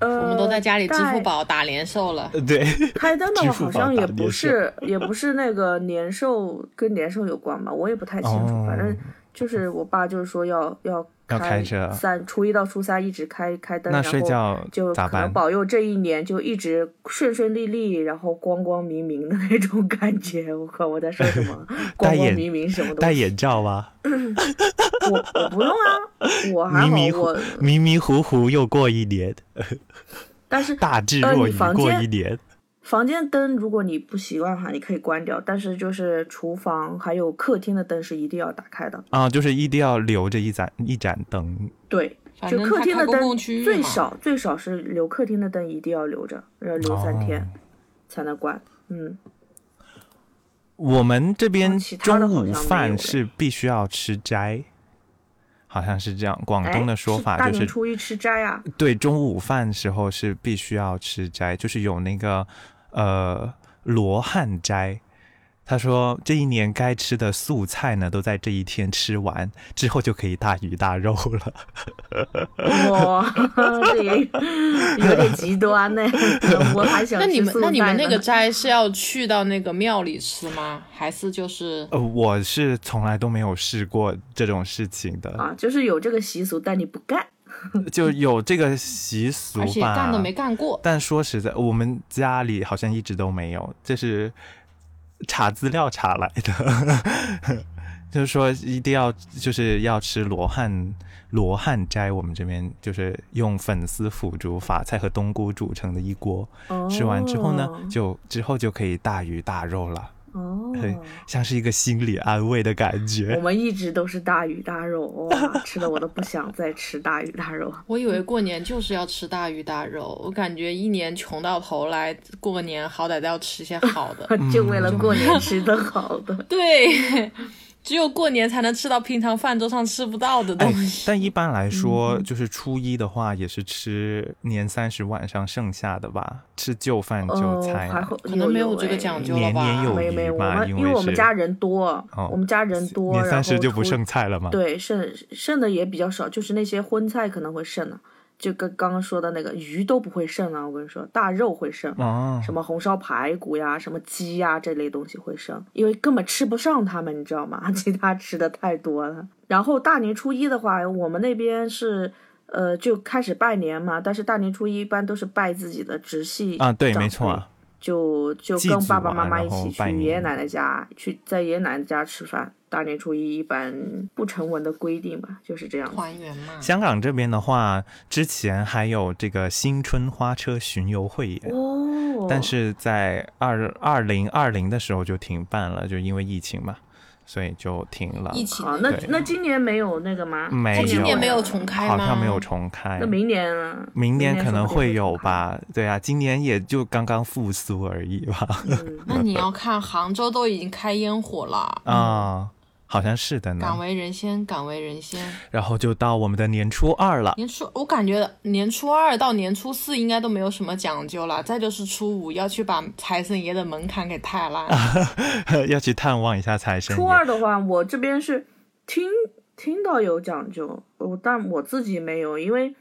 Speaker 2: 呃，
Speaker 3: 我们都在家里支付宝打年兽了。
Speaker 1: 呃，对，
Speaker 2: 开灯的话，好像也不是，也不是那个年兽跟年兽有关吧，我也不太清楚。
Speaker 1: 哦
Speaker 2: 反正就是我爸就是说要要
Speaker 1: 要开着
Speaker 2: 三初一到初三一直开开灯，
Speaker 1: 那睡觉
Speaker 2: 就可能
Speaker 1: 咋办？
Speaker 2: 保佑这一年就一直顺顺利利，然后光光明明的那种感觉。我靠，我在说什么？光光
Speaker 1: 眼
Speaker 2: 明明什么 东西？
Speaker 1: 戴眼罩吗？
Speaker 2: 我我不用啊，我还好，
Speaker 1: 迷迷糊
Speaker 2: 我
Speaker 1: 迷迷糊糊又过一年，
Speaker 2: 但是
Speaker 1: 大智
Speaker 2: 呃
Speaker 1: 若愚过一年。
Speaker 2: 房间灯如果你不习惯的话，你可以关掉，但是就是厨房还有客厅的灯是一定要打开的。
Speaker 1: 啊，就是一定要留着一盏一盏灯。
Speaker 2: 对，就客厅的灯最少最少是留客厅的灯一定要留着，要留三天、
Speaker 1: 哦
Speaker 2: 才能关。嗯，
Speaker 1: 我们这边中午饭是必须要吃斋，好像是这样。广
Speaker 2: 哎
Speaker 1: 东的说法就是
Speaker 2: 年初一吃斋啊。
Speaker 1: 对，中午饭时候是必须要吃斋，就是有那个呃罗汉斋。他说这一年该吃的素菜呢，都在这一天吃完，之后就可以大鱼大肉了。
Speaker 2: 哇，这也有点极端呢。我还想
Speaker 3: 那你们那你们那个斋是要去到那个庙里吃吗？还是就是
Speaker 1: 呃，我是从来都没有试过这种事情的，
Speaker 2: 啊，就是有这个习俗，但你不干。
Speaker 1: 就有这个习俗吧。
Speaker 3: 而且干都没干过？
Speaker 1: 但说实在，我们家里好像一直都没有，这是查资料查来的，就是说一定要就是要吃罗汉罗汉斋，我们这边就是用粉丝、腐竹、法菜和冬菇煮成的一锅，
Speaker 2: 哦、
Speaker 1: 吃完之后呢，就之后就可以大鱼大肉了。
Speaker 2: 哦，
Speaker 1: 像是一个心理安慰的感觉我。
Speaker 2: 们一直都是大鱼大肉，哇，吃的我都不想再吃大鱼大肉。
Speaker 3: 我以为过年就是要吃大鱼大肉，我感觉一年穷到头来，过个年好歹都要吃些好的。
Speaker 2: 就为了过年吃的好的。
Speaker 3: 对，只有过年才能吃到平常饭桌上吃不到的东西。
Speaker 1: 但一般来说，就是初一的话，也是吃年三十晚上剩下的吧，吃旧饭旧
Speaker 2: 哦，
Speaker 1: 菜。
Speaker 2: 还会
Speaker 3: 可能没有这个
Speaker 2: 哎
Speaker 3: 讲究了
Speaker 1: 年年
Speaker 3: 吧？
Speaker 1: 有
Speaker 2: 没没，我
Speaker 1: 余嘛
Speaker 2: 们因为
Speaker 1: 因为
Speaker 2: 我们家人多，我们家人多，
Speaker 1: 年三十就不剩菜了吗？
Speaker 2: 对，剩剩的也比较少，就是那些荤菜可能会剩了，就跟刚刚说的那个鱼都不会剩啊，我跟你说，大肉会剩，
Speaker 1: 哦，
Speaker 2: 什么红烧排骨呀、什么鸡呀这类东西会剩，因为根本吃不上它们，你知道吗？其他吃的太多了。然后大年初一的话，我们那边是。呃，就开始拜年嘛，但是大年初一一般都是拜自己的直系
Speaker 1: 啊，对，没错啊，
Speaker 2: 就就跟爸爸
Speaker 1: 啊
Speaker 2: 妈妈一起去爷爷奶奶家，去在爷爷奶奶家吃饭。大年初一一般不成文的规定吧，就是这样子。
Speaker 3: 团圆嘛。
Speaker 1: 香港这边的话，之前还有这个新春花车巡游汇演，
Speaker 2: 哦，
Speaker 1: 但是在二二零二零的时候就停办了，就因为疫情嘛，所以就停了。
Speaker 3: 疫情
Speaker 2: 啊，那那今年没有那个吗？
Speaker 1: 没
Speaker 3: 有今年
Speaker 1: 有
Speaker 3: 没有重开吗？
Speaker 1: 好像没有重开
Speaker 2: 那。明年呢？
Speaker 1: 明年可能会有。吧，对啊，今年也就刚刚复苏而已吧。
Speaker 2: 嗯，
Speaker 3: 那你要看杭州都已经开烟火了，
Speaker 1: 啊，好像是的呢敢。
Speaker 3: 为人先，敢为人先。
Speaker 1: 然后就到我们的年初二了，
Speaker 3: 年初，我感觉年初二到年初四应该都没有什么讲究了，再就是初五要去把财神爷的门槛给踏烂。
Speaker 1: 要去探望一下财神爷。
Speaker 2: 初二的话，我这边是听听到有讲究，我但我自己没有，因为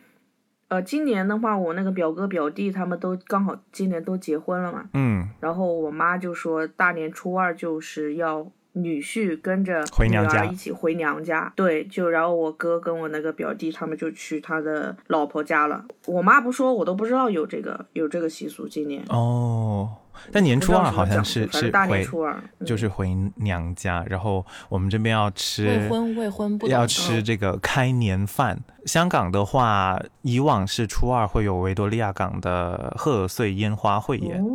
Speaker 2: 呃，今年的话，我那个表哥表弟他们都刚好今年都结婚了嘛，
Speaker 1: 嗯，
Speaker 2: 然后我妈就说大年初二就是要女婿跟着女
Speaker 1: 回娘家
Speaker 2: 儿一起回娘家，对，就然后我哥跟我那个表弟他们就去他的老婆家了。我妈不说，我都不知道有这个有这个习俗，今年。
Speaker 1: 哦，但年初二好像是是
Speaker 2: 大年初二，嗯
Speaker 1: 就是回娘家，然后我们这边要吃
Speaker 3: 未婚未婚不
Speaker 1: 要吃这个开年饭。香港的话，以往是初二会有维多利亚港的贺岁烟花汇演，
Speaker 2: 哦，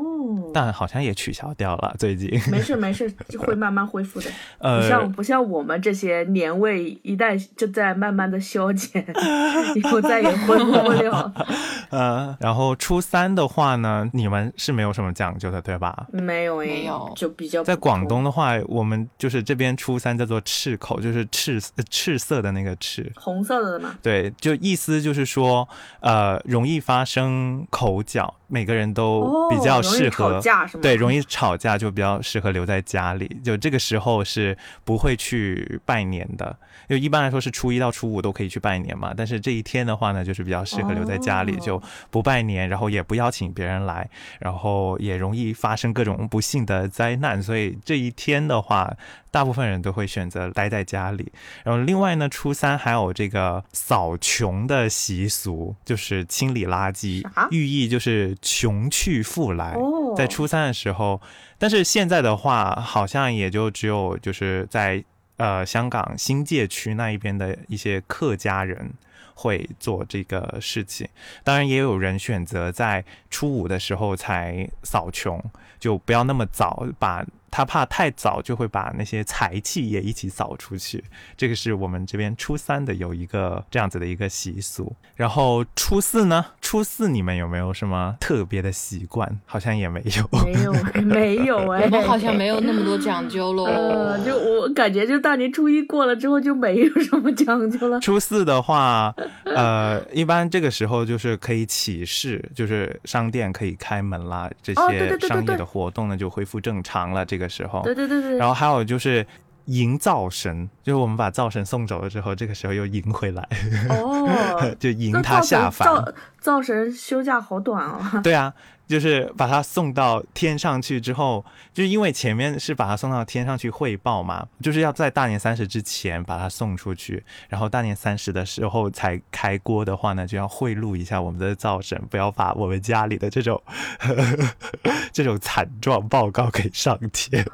Speaker 1: 但好像也取消掉了。最近，
Speaker 2: 没事没事，会慢慢恢复的。不
Speaker 1: 呃，
Speaker 2: 像不像我们这些年味一旦就在慢慢的消减，以后再也恢复不了。
Speaker 1: 呃，然后初三的话呢，你们是没有什么讲究的，对吧？
Speaker 2: 没有哎，
Speaker 3: 没有
Speaker 2: 就比较
Speaker 1: 在广东的话，我们就是这边初三叫做赤口，就是赤呃赤色的那个赤，
Speaker 2: 红色的嘛，
Speaker 1: 对，就意思就是说，呃，容易发生口角，每个人都
Speaker 2: 哦，
Speaker 1: 比较适合，
Speaker 2: 吵架是吗？
Speaker 1: 对，容易吵架就比较适合留在家里，就这个时候是不会去拜年的，因为一般来说是初一到初五都可以去拜年嘛，但是这一天的话呢，就是比较适合留在家里，
Speaker 2: 哦
Speaker 1: 就不拜年，然后也不邀请别人来，然后也容易发生各种不幸的灾难，所以这一天的话，大部分人都会选择待在家里。然后另外呢，初三还有这个扫穷的习俗，就是清理垃圾，寓意就是穷去富来。
Speaker 2: 哦，
Speaker 1: 在初三的时候，但是现在的话，好像也就只有就是在呃香港新界区那一边的一些客家人会做这个事情。当然，也有人选择在初五的时候才扫穷，就不要那么早把。他怕太早就会把那些财气也一起扫出去，这个是我们这边初三的有一个这样子的一个习俗。然后初四呢？初四你们有没有什么特别的习惯？好像也没有。
Speaker 2: 没有 没有哎，
Speaker 3: 我们好像没有那么多讲究喽。
Speaker 2: 呃，就我感觉就大年初一过了之后就没有什么讲究了。
Speaker 1: 初四的话，呃，一般这个时候就是可以起市，就是商店可以开门啦，这些商业的活动呢就恢复正常了。这个时候，
Speaker 2: 对对对对，
Speaker 1: 然后还有就是迎灶神，就是我们把灶神送走了之后，这个时候又迎回来，
Speaker 2: 哦，
Speaker 1: 就迎他下凡。
Speaker 2: 灶灶神休假好短哦。
Speaker 1: 对啊，就是把他送到天上去之后，就是因为前面是把他送到天上去汇报嘛，就是要在大年三十之前把他送出去，然后大年三十的时候才开锅的话呢，就要贿赂一下我们的灶神，不要把我们家里的这种 这种惨状报告给上天。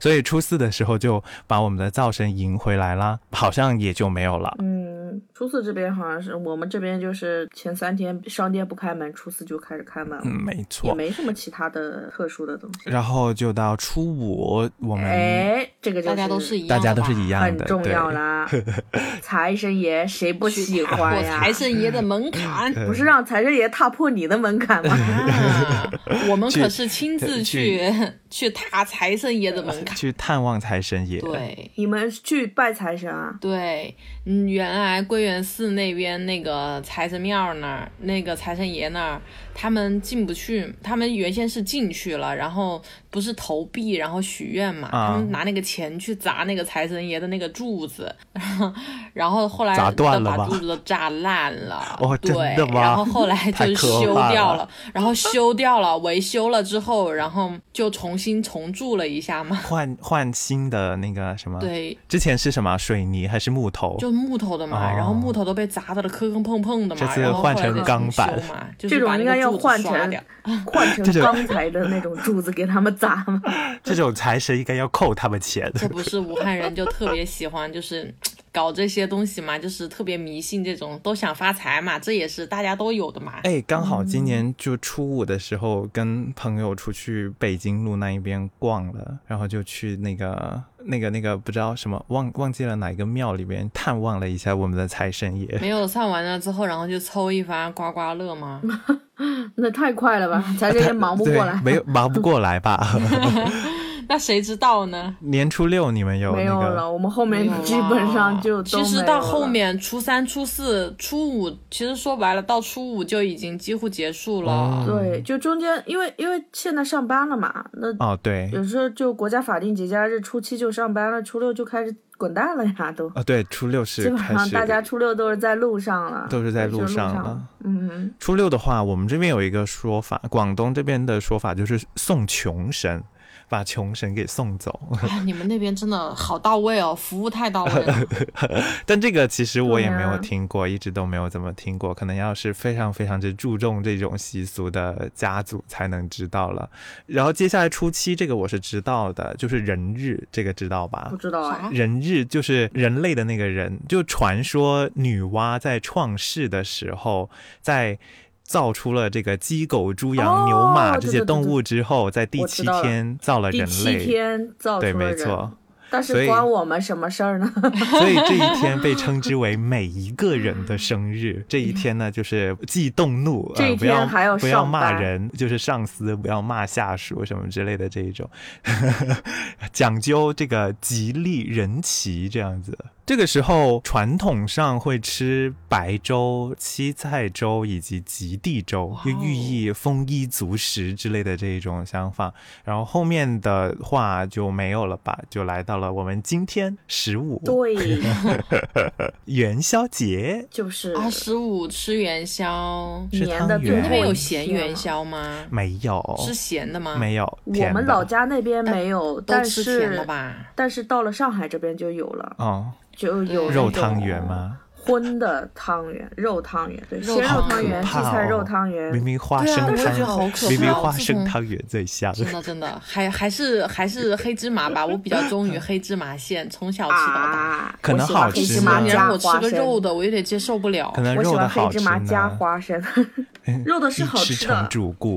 Speaker 1: 所以初四的时候就把我们的灶神迎回来啦，好像也就没有了。
Speaker 2: 嗯，嗯，初四这边好像是我们这边就是前三天商店不开门，初四就开始开门了，
Speaker 1: 嗯，没
Speaker 2: 也
Speaker 1: 错。
Speaker 2: 没什么其他的特殊的东西。
Speaker 1: 然后就到初五，我们
Speaker 2: 哎，这个就
Speaker 3: 大家都是一样，
Speaker 1: 大家都是一样的，
Speaker 2: 很重。要啦。财神爷谁不喜欢呀？
Speaker 3: 财神爷的门槛。
Speaker 2: 不是让财神爷踏破你的门槛吗？
Speaker 3: 啊，我们可是亲自
Speaker 1: 去
Speaker 3: 去去踏财神爷的门槛。
Speaker 1: 去探望财神爷。
Speaker 3: 对
Speaker 2: 你们去拜财神啊？
Speaker 3: 对，嗯，原来归元寺那边那个财神庙那儿，那个财神爷那儿，他们进不去，他们原先是进去了，然后不是投币，然后许愿嘛，
Speaker 1: 啊。
Speaker 3: 他们拿那个钱去砸那个财神爷的那个柱子，然 后然后后来
Speaker 1: 砸断了
Speaker 3: 把
Speaker 1: 吧
Speaker 3: 柱子都炸烂了，
Speaker 1: 哦真
Speaker 3: 对，
Speaker 1: 的吗？
Speaker 3: 然后后来就
Speaker 1: 可
Speaker 3: 修掉了，然后修掉了，维修了之后，然后就重新重铸了一下嘛，
Speaker 1: 换换新的那个什么？，
Speaker 3: 对，
Speaker 1: 之前是什么？水泥还是木头？
Speaker 3: 就木头的嘛，
Speaker 1: 哦。
Speaker 3: 然后木头都被砸的磕磕碰碰的嘛，
Speaker 1: 这次
Speaker 3: 然后
Speaker 1: 换成钢板。
Speaker 3: 嘛，就是
Speaker 2: 这种
Speaker 3: 把那
Speaker 2: 应该要
Speaker 3: 个柱子
Speaker 2: 换成。换成
Speaker 1: 这就
Speaker 2: 钢材的那种柱子给他们砸吗？
Speaker 1: 这种财神应该要扣他们钱。
Speaker 3: 这不是武汉人就特别喜欢，就是搞这些东西嘛，就是特别迷信这种，都想发财嘛，这也是大家都有的嘛。
Speaker 1: 哎，刚好今年就初五的时候，跟朋友出去北京路那一边逛了，然后就去那个那个那个不知道什么忘忘记了哪一个庙里边探望了一下我们的财神爷。
Speaker 3: 没有算完了之后，然后就抽一发刮刮乐吗？
Speaker 2: 那太快了吧，财神爷忙不过来，。
Speaker 1: 没有忙不过来吧？
Speaker 3: 那谁知道呢？
Speaker 1: 年初六你们有那个
Speaker 2: 没有了，我们后面基本上就都
Speaker 3: 其实到后面初三、初四、初五，其实说白了，到初五就已经几乎结束了。
Speaker 1: 哦
Speaker 2: 对，就中间因为因为现在上班了嘛，那
Speaker 1: 哦，对，
Speaker 2: 有时候就国家法定节假日初七就上班了，初六就开始滚蛋了呀，都
Speaker 1: 啊对，初六是
Speaker 2: 基本
Speaker 1: 是开始
Speaker 2: 上大家初六都是在路上了，
Speaker 1: 都是在
Speaker 2: 路
Speaker 1: 路上
Speaker 2: 了
Speaker 1: 了。
Speaker 2: 嗯，
Speaker 1: 初六的话，我们这边有一个说法，广东这边的说法就是送穷神，把穷神给送走。
Speaker 3: 哎，你们那边真的好到位哦，服务太到位了。
Speaker 1: 但这个其实我也没有听过，一直都没有怎么听过。可能要是非常非常之注重这种习俗的家族才能知道了。然后接下来初七这个我是知道的，就是人日，这个知道吧
Speaker 2: 不？知道
Speaker 3: 啊，
Speaker 1: 人日就是人类的那个人，就传说女娲在创世的时候，在造出了这个鸡、狗、猪、羊、
Speaker 2: 哦
Speaker 1: 牛、马这些动物之后，在第七天造了人
Speaker 2: 第七
Speaker 1: 类。
Speaker 2: 天造出
Speaker 1: 对，没错。
Speaker 2: 但是关我们什么事儿呢？
Speaker 1: 所以这一天被称之为每一个人的生日。这一天呢，就是忌动怒，
Speaker 2: 这一
Speaker 1: 呃、不要
Speaker 2: 天还要
Speaker 1: 不要骂人，就是上司不要骂下属什么之类的这一种，讲究这个吉利人齐这样子。这个时候传统上会吃白粥、七菜粥以及极地粥，就寓意丰衣足食之类的这一种想法。然后后面的话就没有了吧，就来到了我们今天十五
Speaker 2: 对，
Speaker 1: 元宵节。
Speaker 2: 就是
Speaker 3: 二十五吃元宵，
Speaker 1: 吃
Speaker 2: 年的
Speaker 1: 汤圆
Speaker 3: 那边有咸元宵吗？
Speaker 1: 没有，
Speaker 3: 是咸的吗？
Speaker 1: 没有，
Speaker 2: 我们老家那边没有，但是
Speaker 3: 吧？
Speaker 2: 但是到了上海这边就有了，
Speaker 1: 哦，
Speaker 2: 就有
Speaker 1: 肉汤圆吗？
Speaker 2: 荤的汤圆，肉汤圆，对，鲜
Speaker 3: 肉汤
Speaker 2: 圆、荠菜肉汤圆，
Speaker 1: 明明花
Speaker 3: 对啊
Speaker 1: 生汤，
Speaker 3: 我也觉得好可
Speaker 1: 明明花生汤圆最香。
Speaker 3: 真的真的，还还是还是黑芝麻吧，我比较忠于黑芝麻馅，从小吃到大。
Speaker 2: 啊，
Speaker 1: 可能
Speaker 2: 我喜欢
Speaker 1: 好吃
Speaker 2: 黑芝麻
Speaker 3: 你让我吃
Speaker 2: 加花生，
Speaker 3: 个肉的，我有点接受不了
Speaker 1: 可。能
Speaker 2: 我喜
Speaker 1: 肉的
Speaker 2: 欢黑芝
Speaker 1: 好吃
Speaker 2: 麻加，花生，肉的是好
Speaker 1: 吃
Speaker 2: 吃的。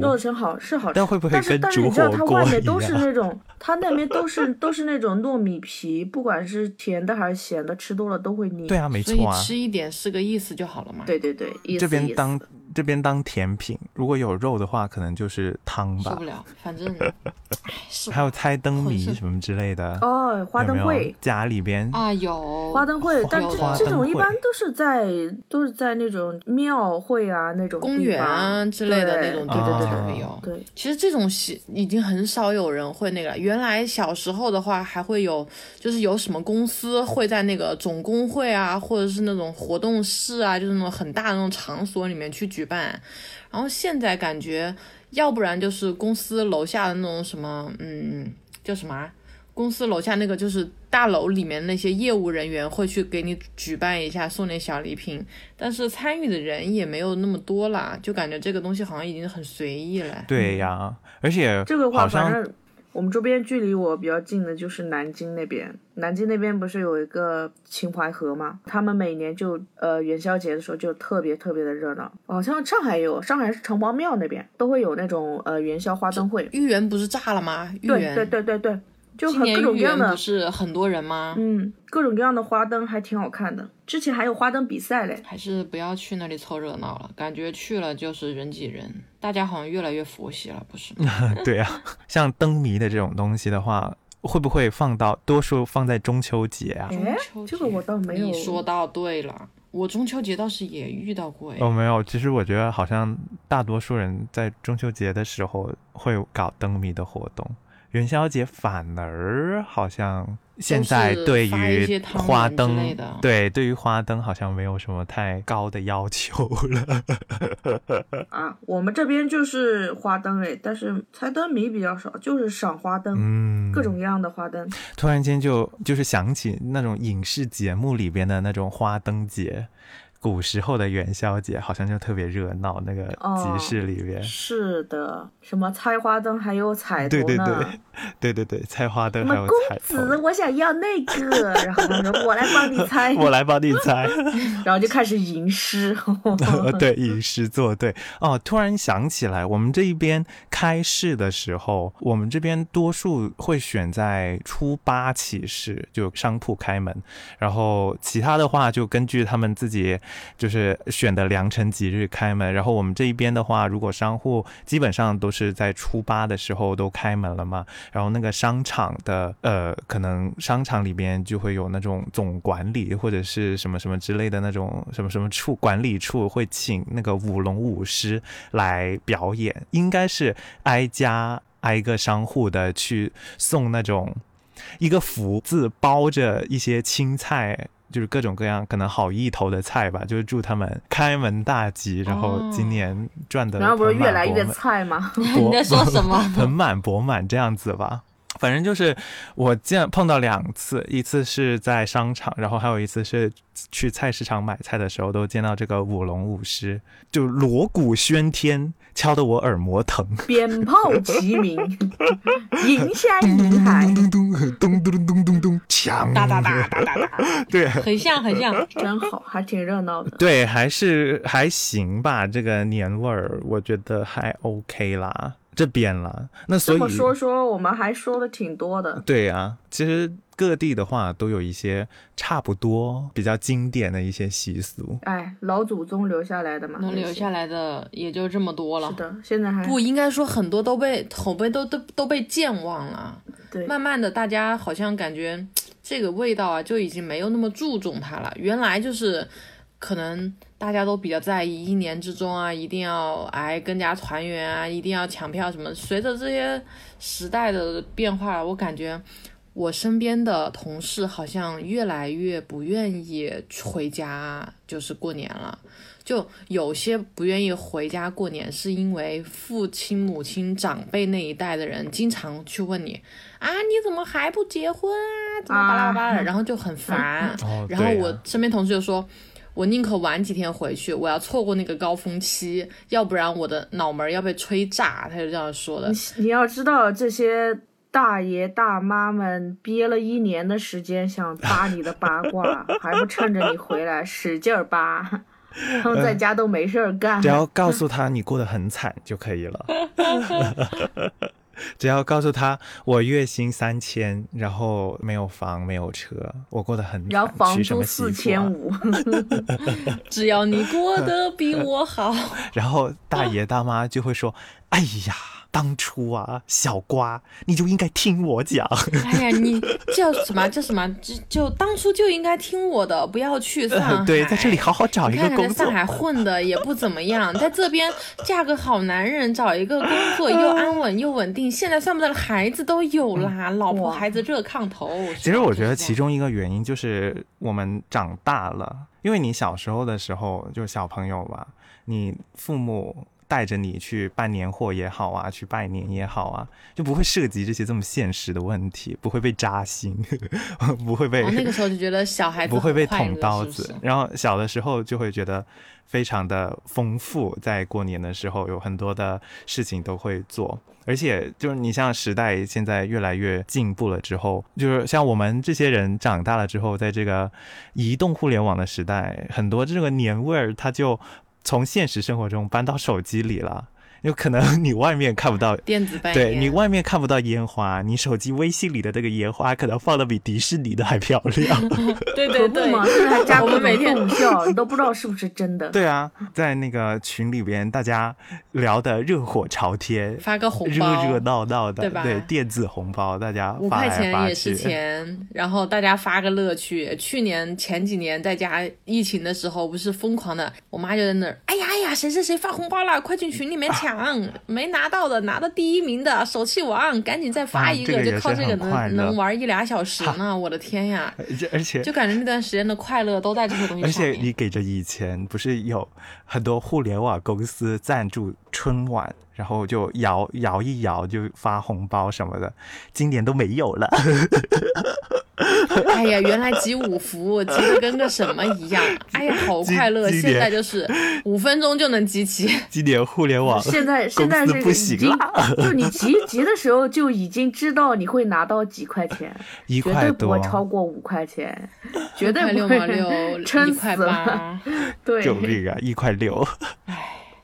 Speaker 2: 肉的是好是好吃，
Speaker 1: 但会不会
Speaker 2: 但是
Speaker 1: 跟
Speaker 2: 但是你知道它
Speaker 1: 煮火锅一
Speaker 2: 外面都是那种，它那边都是都是那种糯米皮，不管是甜的还是咸的，吃多了都会腻。
Speaker 1: 对啊，没
Speaker 3: 所以
Speaker 1: 错啊。
Speaker 3: 吃一点是个意思就好了嘛。
Speaker 2: 对对对，意思
Speaker 1: 这边当这边当甜品，如果有肉的话，可能就是汤吧
Speaker 3: 受不，了，反正，是
Speaker 1: 还有猜灯谜什么之类的。
Speaker 2: 哦，花灯会。
Speaker 1: 家里边
Speaker 3: 啊有
Speaker 2: 花灯会，但这这种一般都是在都是在那种庙会啊那种
Speaker 3: 公园啊之类的那种地
Speaker 2: 对对对
Speaker 3: 方才
Speaker 2: 对
Speaker 3: 会有。
Speaker 2: 对，
Speaker 3: 其实这种习已经很少有人会那个了。原来小时候的话，还会有，就是有什么公司会在那个总工会啊，或者是那种活动室啊，就是那种很大的那种场所里面去举办。然后现在感觉，要不然就是公司楼下的那种什么，嗯，叫什么啊、公司楼下那个就是大楼里面那些业务人员会去给你举办一下，送点小礼品，但是参与的人也没有那么多啦，就感觉这个东西好像已经很随意了。
Speaker 1: 对呀，而且
Speaker 2: 这个话
Speaker 1: 好像
Speaker 2: 反正我们周边距离我比较近的就是南京那边，南京那边不是有一个秦淮河吗？他们每年就呃元宵节的时候就特别特别的热闹，好像上海也有，上海是城隍庙那边都会有那种呃元宵花灯会。
Speaker 3: 豫园不是炸了吗？豫园
Speaker 2: 对对对对对，就
Speaker 3: 今
Speaker 2: 很各种
Speaker 3: 年豫园
Speaker 2: 各样的
Speaker 3: 不是很多人吗？
Speaker 2: 嗯，各种各样的花灯还挺好看的。之前还有花灯比赛嘞，
Speaker 3: 还是不要去那里凑热闹了，感觉去了就是人挤人，大家好像越来越佛系了，不是吗？
Speaker 1: 对啊，像灯谜的这种东西的话，会不会放到多数放在中秋节啊？
Speaker 2: 哎
Speaker 3: 中秋，
Speaker 2: 这个我倒没有。
Speaker 3: 你说到对了，我中秋节倒是也遇到过哎。
Speaker 1: 哦，没有，其实我觉得好像大多数人在中秋节的时候会搞灯谜的活动，元宵节反而好像现在对于花灯，对对于花灯好像没有什么太高的要求了。
Speaker 2: 啊，我们这边就是花灯哎，但是猜灯谜比较少，就是赏花灯，
Speaker 1: 嗯，
Speaker 2: 各种各样的花灯。
Speaker 1: 突然间就就是想起那种影视节目里边的那种花灯节，古时候的元宵节好像就特别热闹，那个
Speaker 2: 哦
Speaker 1: 集市里边。
Speaker 2: 是的，什么猜花灯还有彩头
Speaker 1: 对对
Speaker 2: 呢。
Speaker 1: 对，对 对对，猜花灯还有
Speaker 2: 什么公子，我想要那个，然后他说我来帮你猜，
Speaker 1: 我来帮你猜。
Speaker 2: 然后就开始吟诗。
Speaker 1: 对，吟诗作对。哦，突然想起来，我们这一边开市的时候，我们这边多数会选在初八起市，就商铺开门，然后其他的话就根据他们自己就是选的良辰吉日开门。然后我们这一边的话，如果商户基本上都是在初八的时候都开门了嘛，然后那个商场的呃，可能商场里边就会有那种总管理或者是什么什么之类的那种什么什么处管理处会请那个舞龙舞狮来表演，应该是挨家挨个商户的去送那种一个福字包着一些青菜。就是各种各样可能好意头的菜吧，就是祝他们开门大吉，然后今年赚的
Speaker 2: 然后不是越来越菜吗？
Speaker 3: 你在说什么？
Speaker 1: 盆满钵满这样子吧。反正就是我见碰到两次，一次是在商场，然后还有一次是去菜市场买菜的时候，都见到这个舞龙舞狮，就锣鼓喧天，敲得我耳膜疼。
Speaker 2: 鞭炮齐鸣，银山银海，
Speaker 1: 咚咚咚咚咚咚咚咚，锵！
Speaker 3: 哒哒哒哒哒哒，
Speaker 1: 对
Speaker 3: 很像很像。
Speaker 2: 真好，还挺热闹的。
Speaker 1: 对，还是还行吧，这个年味儿我觉得还 OK 啦，这边了。那所以
Speaker 2: 说说，我们还说的挺多的。
Speaker 1: 对啊，其实各地的话都有一些差不多比较经典的一些习俗。
Speaker 2: 哎，老祖宗留下来的嘛，
Speaker 3: 能留下来的也就这么多了
Speaker 2: 是。的，现在还
Speaker 3: 不应该说很多都被口碑都都都被健忘了，
Speaker 2: 对，
Speaker 3: 慢慢的大家好像感觉这个味道啊就已经没有那么注重它了。原来就是可能大家都比较在意一年之中啊，一定要哎更加团圆啊，一定要抢票什么。随着这些时代的变化，我感觉我身边的同事好像越来越不愿意回家，就是过年了。就有些不愿意回家过年，是因为父亲、母亲、长辈那一代的人经常去问你啊，你怎么还不结婚啊？怎么巴拉巴拉的，然后就很烦。
Speaker 1: 哦，
Speaker 3: 然后我身边同事就说，我宁可晚几天回去，我要错过那个高峰期，要不然我的脑门儿要被吹炸。他就这样说的。
Speaker 2: 你你要知道，这些大爷大妈们憋了一年的时间想扒你的八卦，还不趁着你回来使劲儿扒，他们在家都没事儿干
Speaker 1: 只。要告诉他你过得很惨就可以了。只要告诉他我月薪三千，然后没有房没有车，我过得很惨，
Speaker 2: 然后房
Speaker 1: 娶什么
Speaker 2: 租四千五，
Speaker 3: 只要你过得比我好，
Speaker 1: 然后大爷大妈就会说：“哎呀，当初啊，小瓜，你就应该听我讲。
Speaker 3: 哎呀，你叫什么叫什么？就就当初就应该听我的，不要去上海。
Speaker 1: 对，在这里好好找一个工作
Speaker 3: 看看在上。海混的也不怎么样，在这边嫁个好男人，找一个工作又安稳又稳定，现在算不得了，孩子都有啦，老婆孩子热炕头。
Speaker 1: 其实我觉得其
Speaker 3: 中
Speaker 1: 中一个原因就是我们长大了，因为你小时候的时候就是小朋友吧，你父母带着你去办年货也好啊，去拜年也好啊，就不会涉及这些这么现实的问题，不会被扎心，不会被、
Speaker 3: 哦，那个时候就觉得小孩子
Speaker 1: 不会被捅刀
Speaker 3: 是是
Speaker 1: 子。然后小的时候就会觉得非常的丰富，在过年的时候有很多的事情都会做。而且就是你像时代现在越来越进步了之后，就是像我们这些人长大了之后，在这个移动互联网的时代，很多这个年味儿它就从现实生活中搬到手机里了。有可能你外面看不到
Speaker 3: 电子拜年，
Speaker 1: 对你外面看不到烟花，你手机微信里的这个烟花可能放的比迪士尼的还漂亮。
Speaker 3: 对对对，
Speaker 2: 嘛，现在还加
Speaker 3: 我
Speaker 2: 各种
Speaker 3: 们每天
Speaker 2: 动效，你都不知道是不是真的。
Speaker 1: 对啊，在那个群里边，大家聊得热火朝天，
Speaker 3: 发个红包，
Speaker 1: 热热闹闹的，
Speaker 3: 对吧
Speaker 1: 电子红包，大家
Speaker 3: 五块钱也是。钱，然后大家发个乐趣。去年前几年在家疫情的时候，不是疯狂的，我妈就在那儿，哎呀哎呀，谁谁谁发红包了，快进群里面抢，没拿到的拿到第一名的手气王，赶紧再发一个，
Speaker 1: 啊这个
Speaker 3: 就靠这个能能玩一俩小时呢，我的天呀！
Speaker 1: 这而且
Speaker 3: 就感觉那段时间的快乐都在这些东西
Speaker 1: 而
Speaker 3: 上而。
Speaker 1: 且你给着以前不是有很多互联网公司赞助春晚，然后就摇摇一摇就发红包什么的，今年都没有了。
Speaker 3: 哎呀，原来集五福集的跟个什么一样，哎呀，好快乐！现在就是五分钟就能集齐。
Speaker 1: 今年互联网
Speaker 2: 现在现在是
Speaker 1: 不
Speaker 2: 已经
Speaker 1: 行了，
Speaker 2: 就你集集的时候就已经知道你会拿到几块钱，
Speaker 1: 一块
Speaker 2: 绝对不超过五块钱，绝对不会
Speaker 3: 六毛六，
Speaker 2: 撑
Speaker 3: 一块
Speaker 2: 死了。
Speaker 3: 八，
Speaker 2: 对，
Speaker 1: 救命啊！一块六，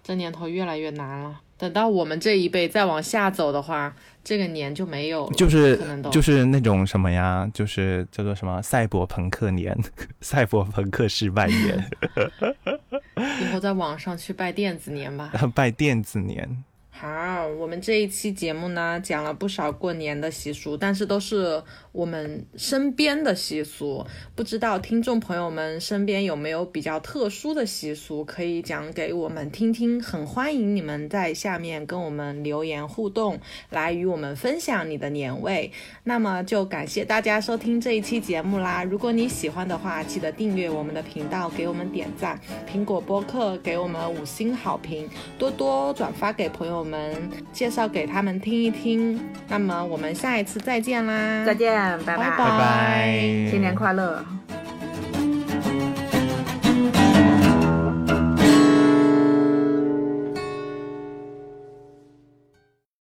Speaker 3: 这年头越来越难了。等到我们这一辈再往下走的话，这个年就没有了，
Speaker 1: 就是
Speaker 3: 可能都
Speaker 1: 就是那种什么呀，就是叫做什么赛博朋克年，赛博朋克式拜年，
Speaker 3: 以后在网上去拜电子年吧。
Speaker 1: 拜电子年。
Speaker 3: 好，我们这一期节目呢，讲了不少过年的习俗，但是都是我们身边的习俗。不知道听众朋友们身边有没有比较特殊的习俗，可以讲给我们听听。很欢迎你们在下面跟我们留言互动，来与我们分享你的年味。那么就感谢大家收听这一期节目啦！如果你喜欢的话，记得订阅我们的频道，给我们点赞，苹果播客给我们五星好评，多多转发给朋友们，介绍给他们听一听。那么我们下一次再见啦！
Speaker 2: 再见，拜
Speaker 3: 拜，
Speaker 1: 拜拜，
Speaker 2: 新年快乐。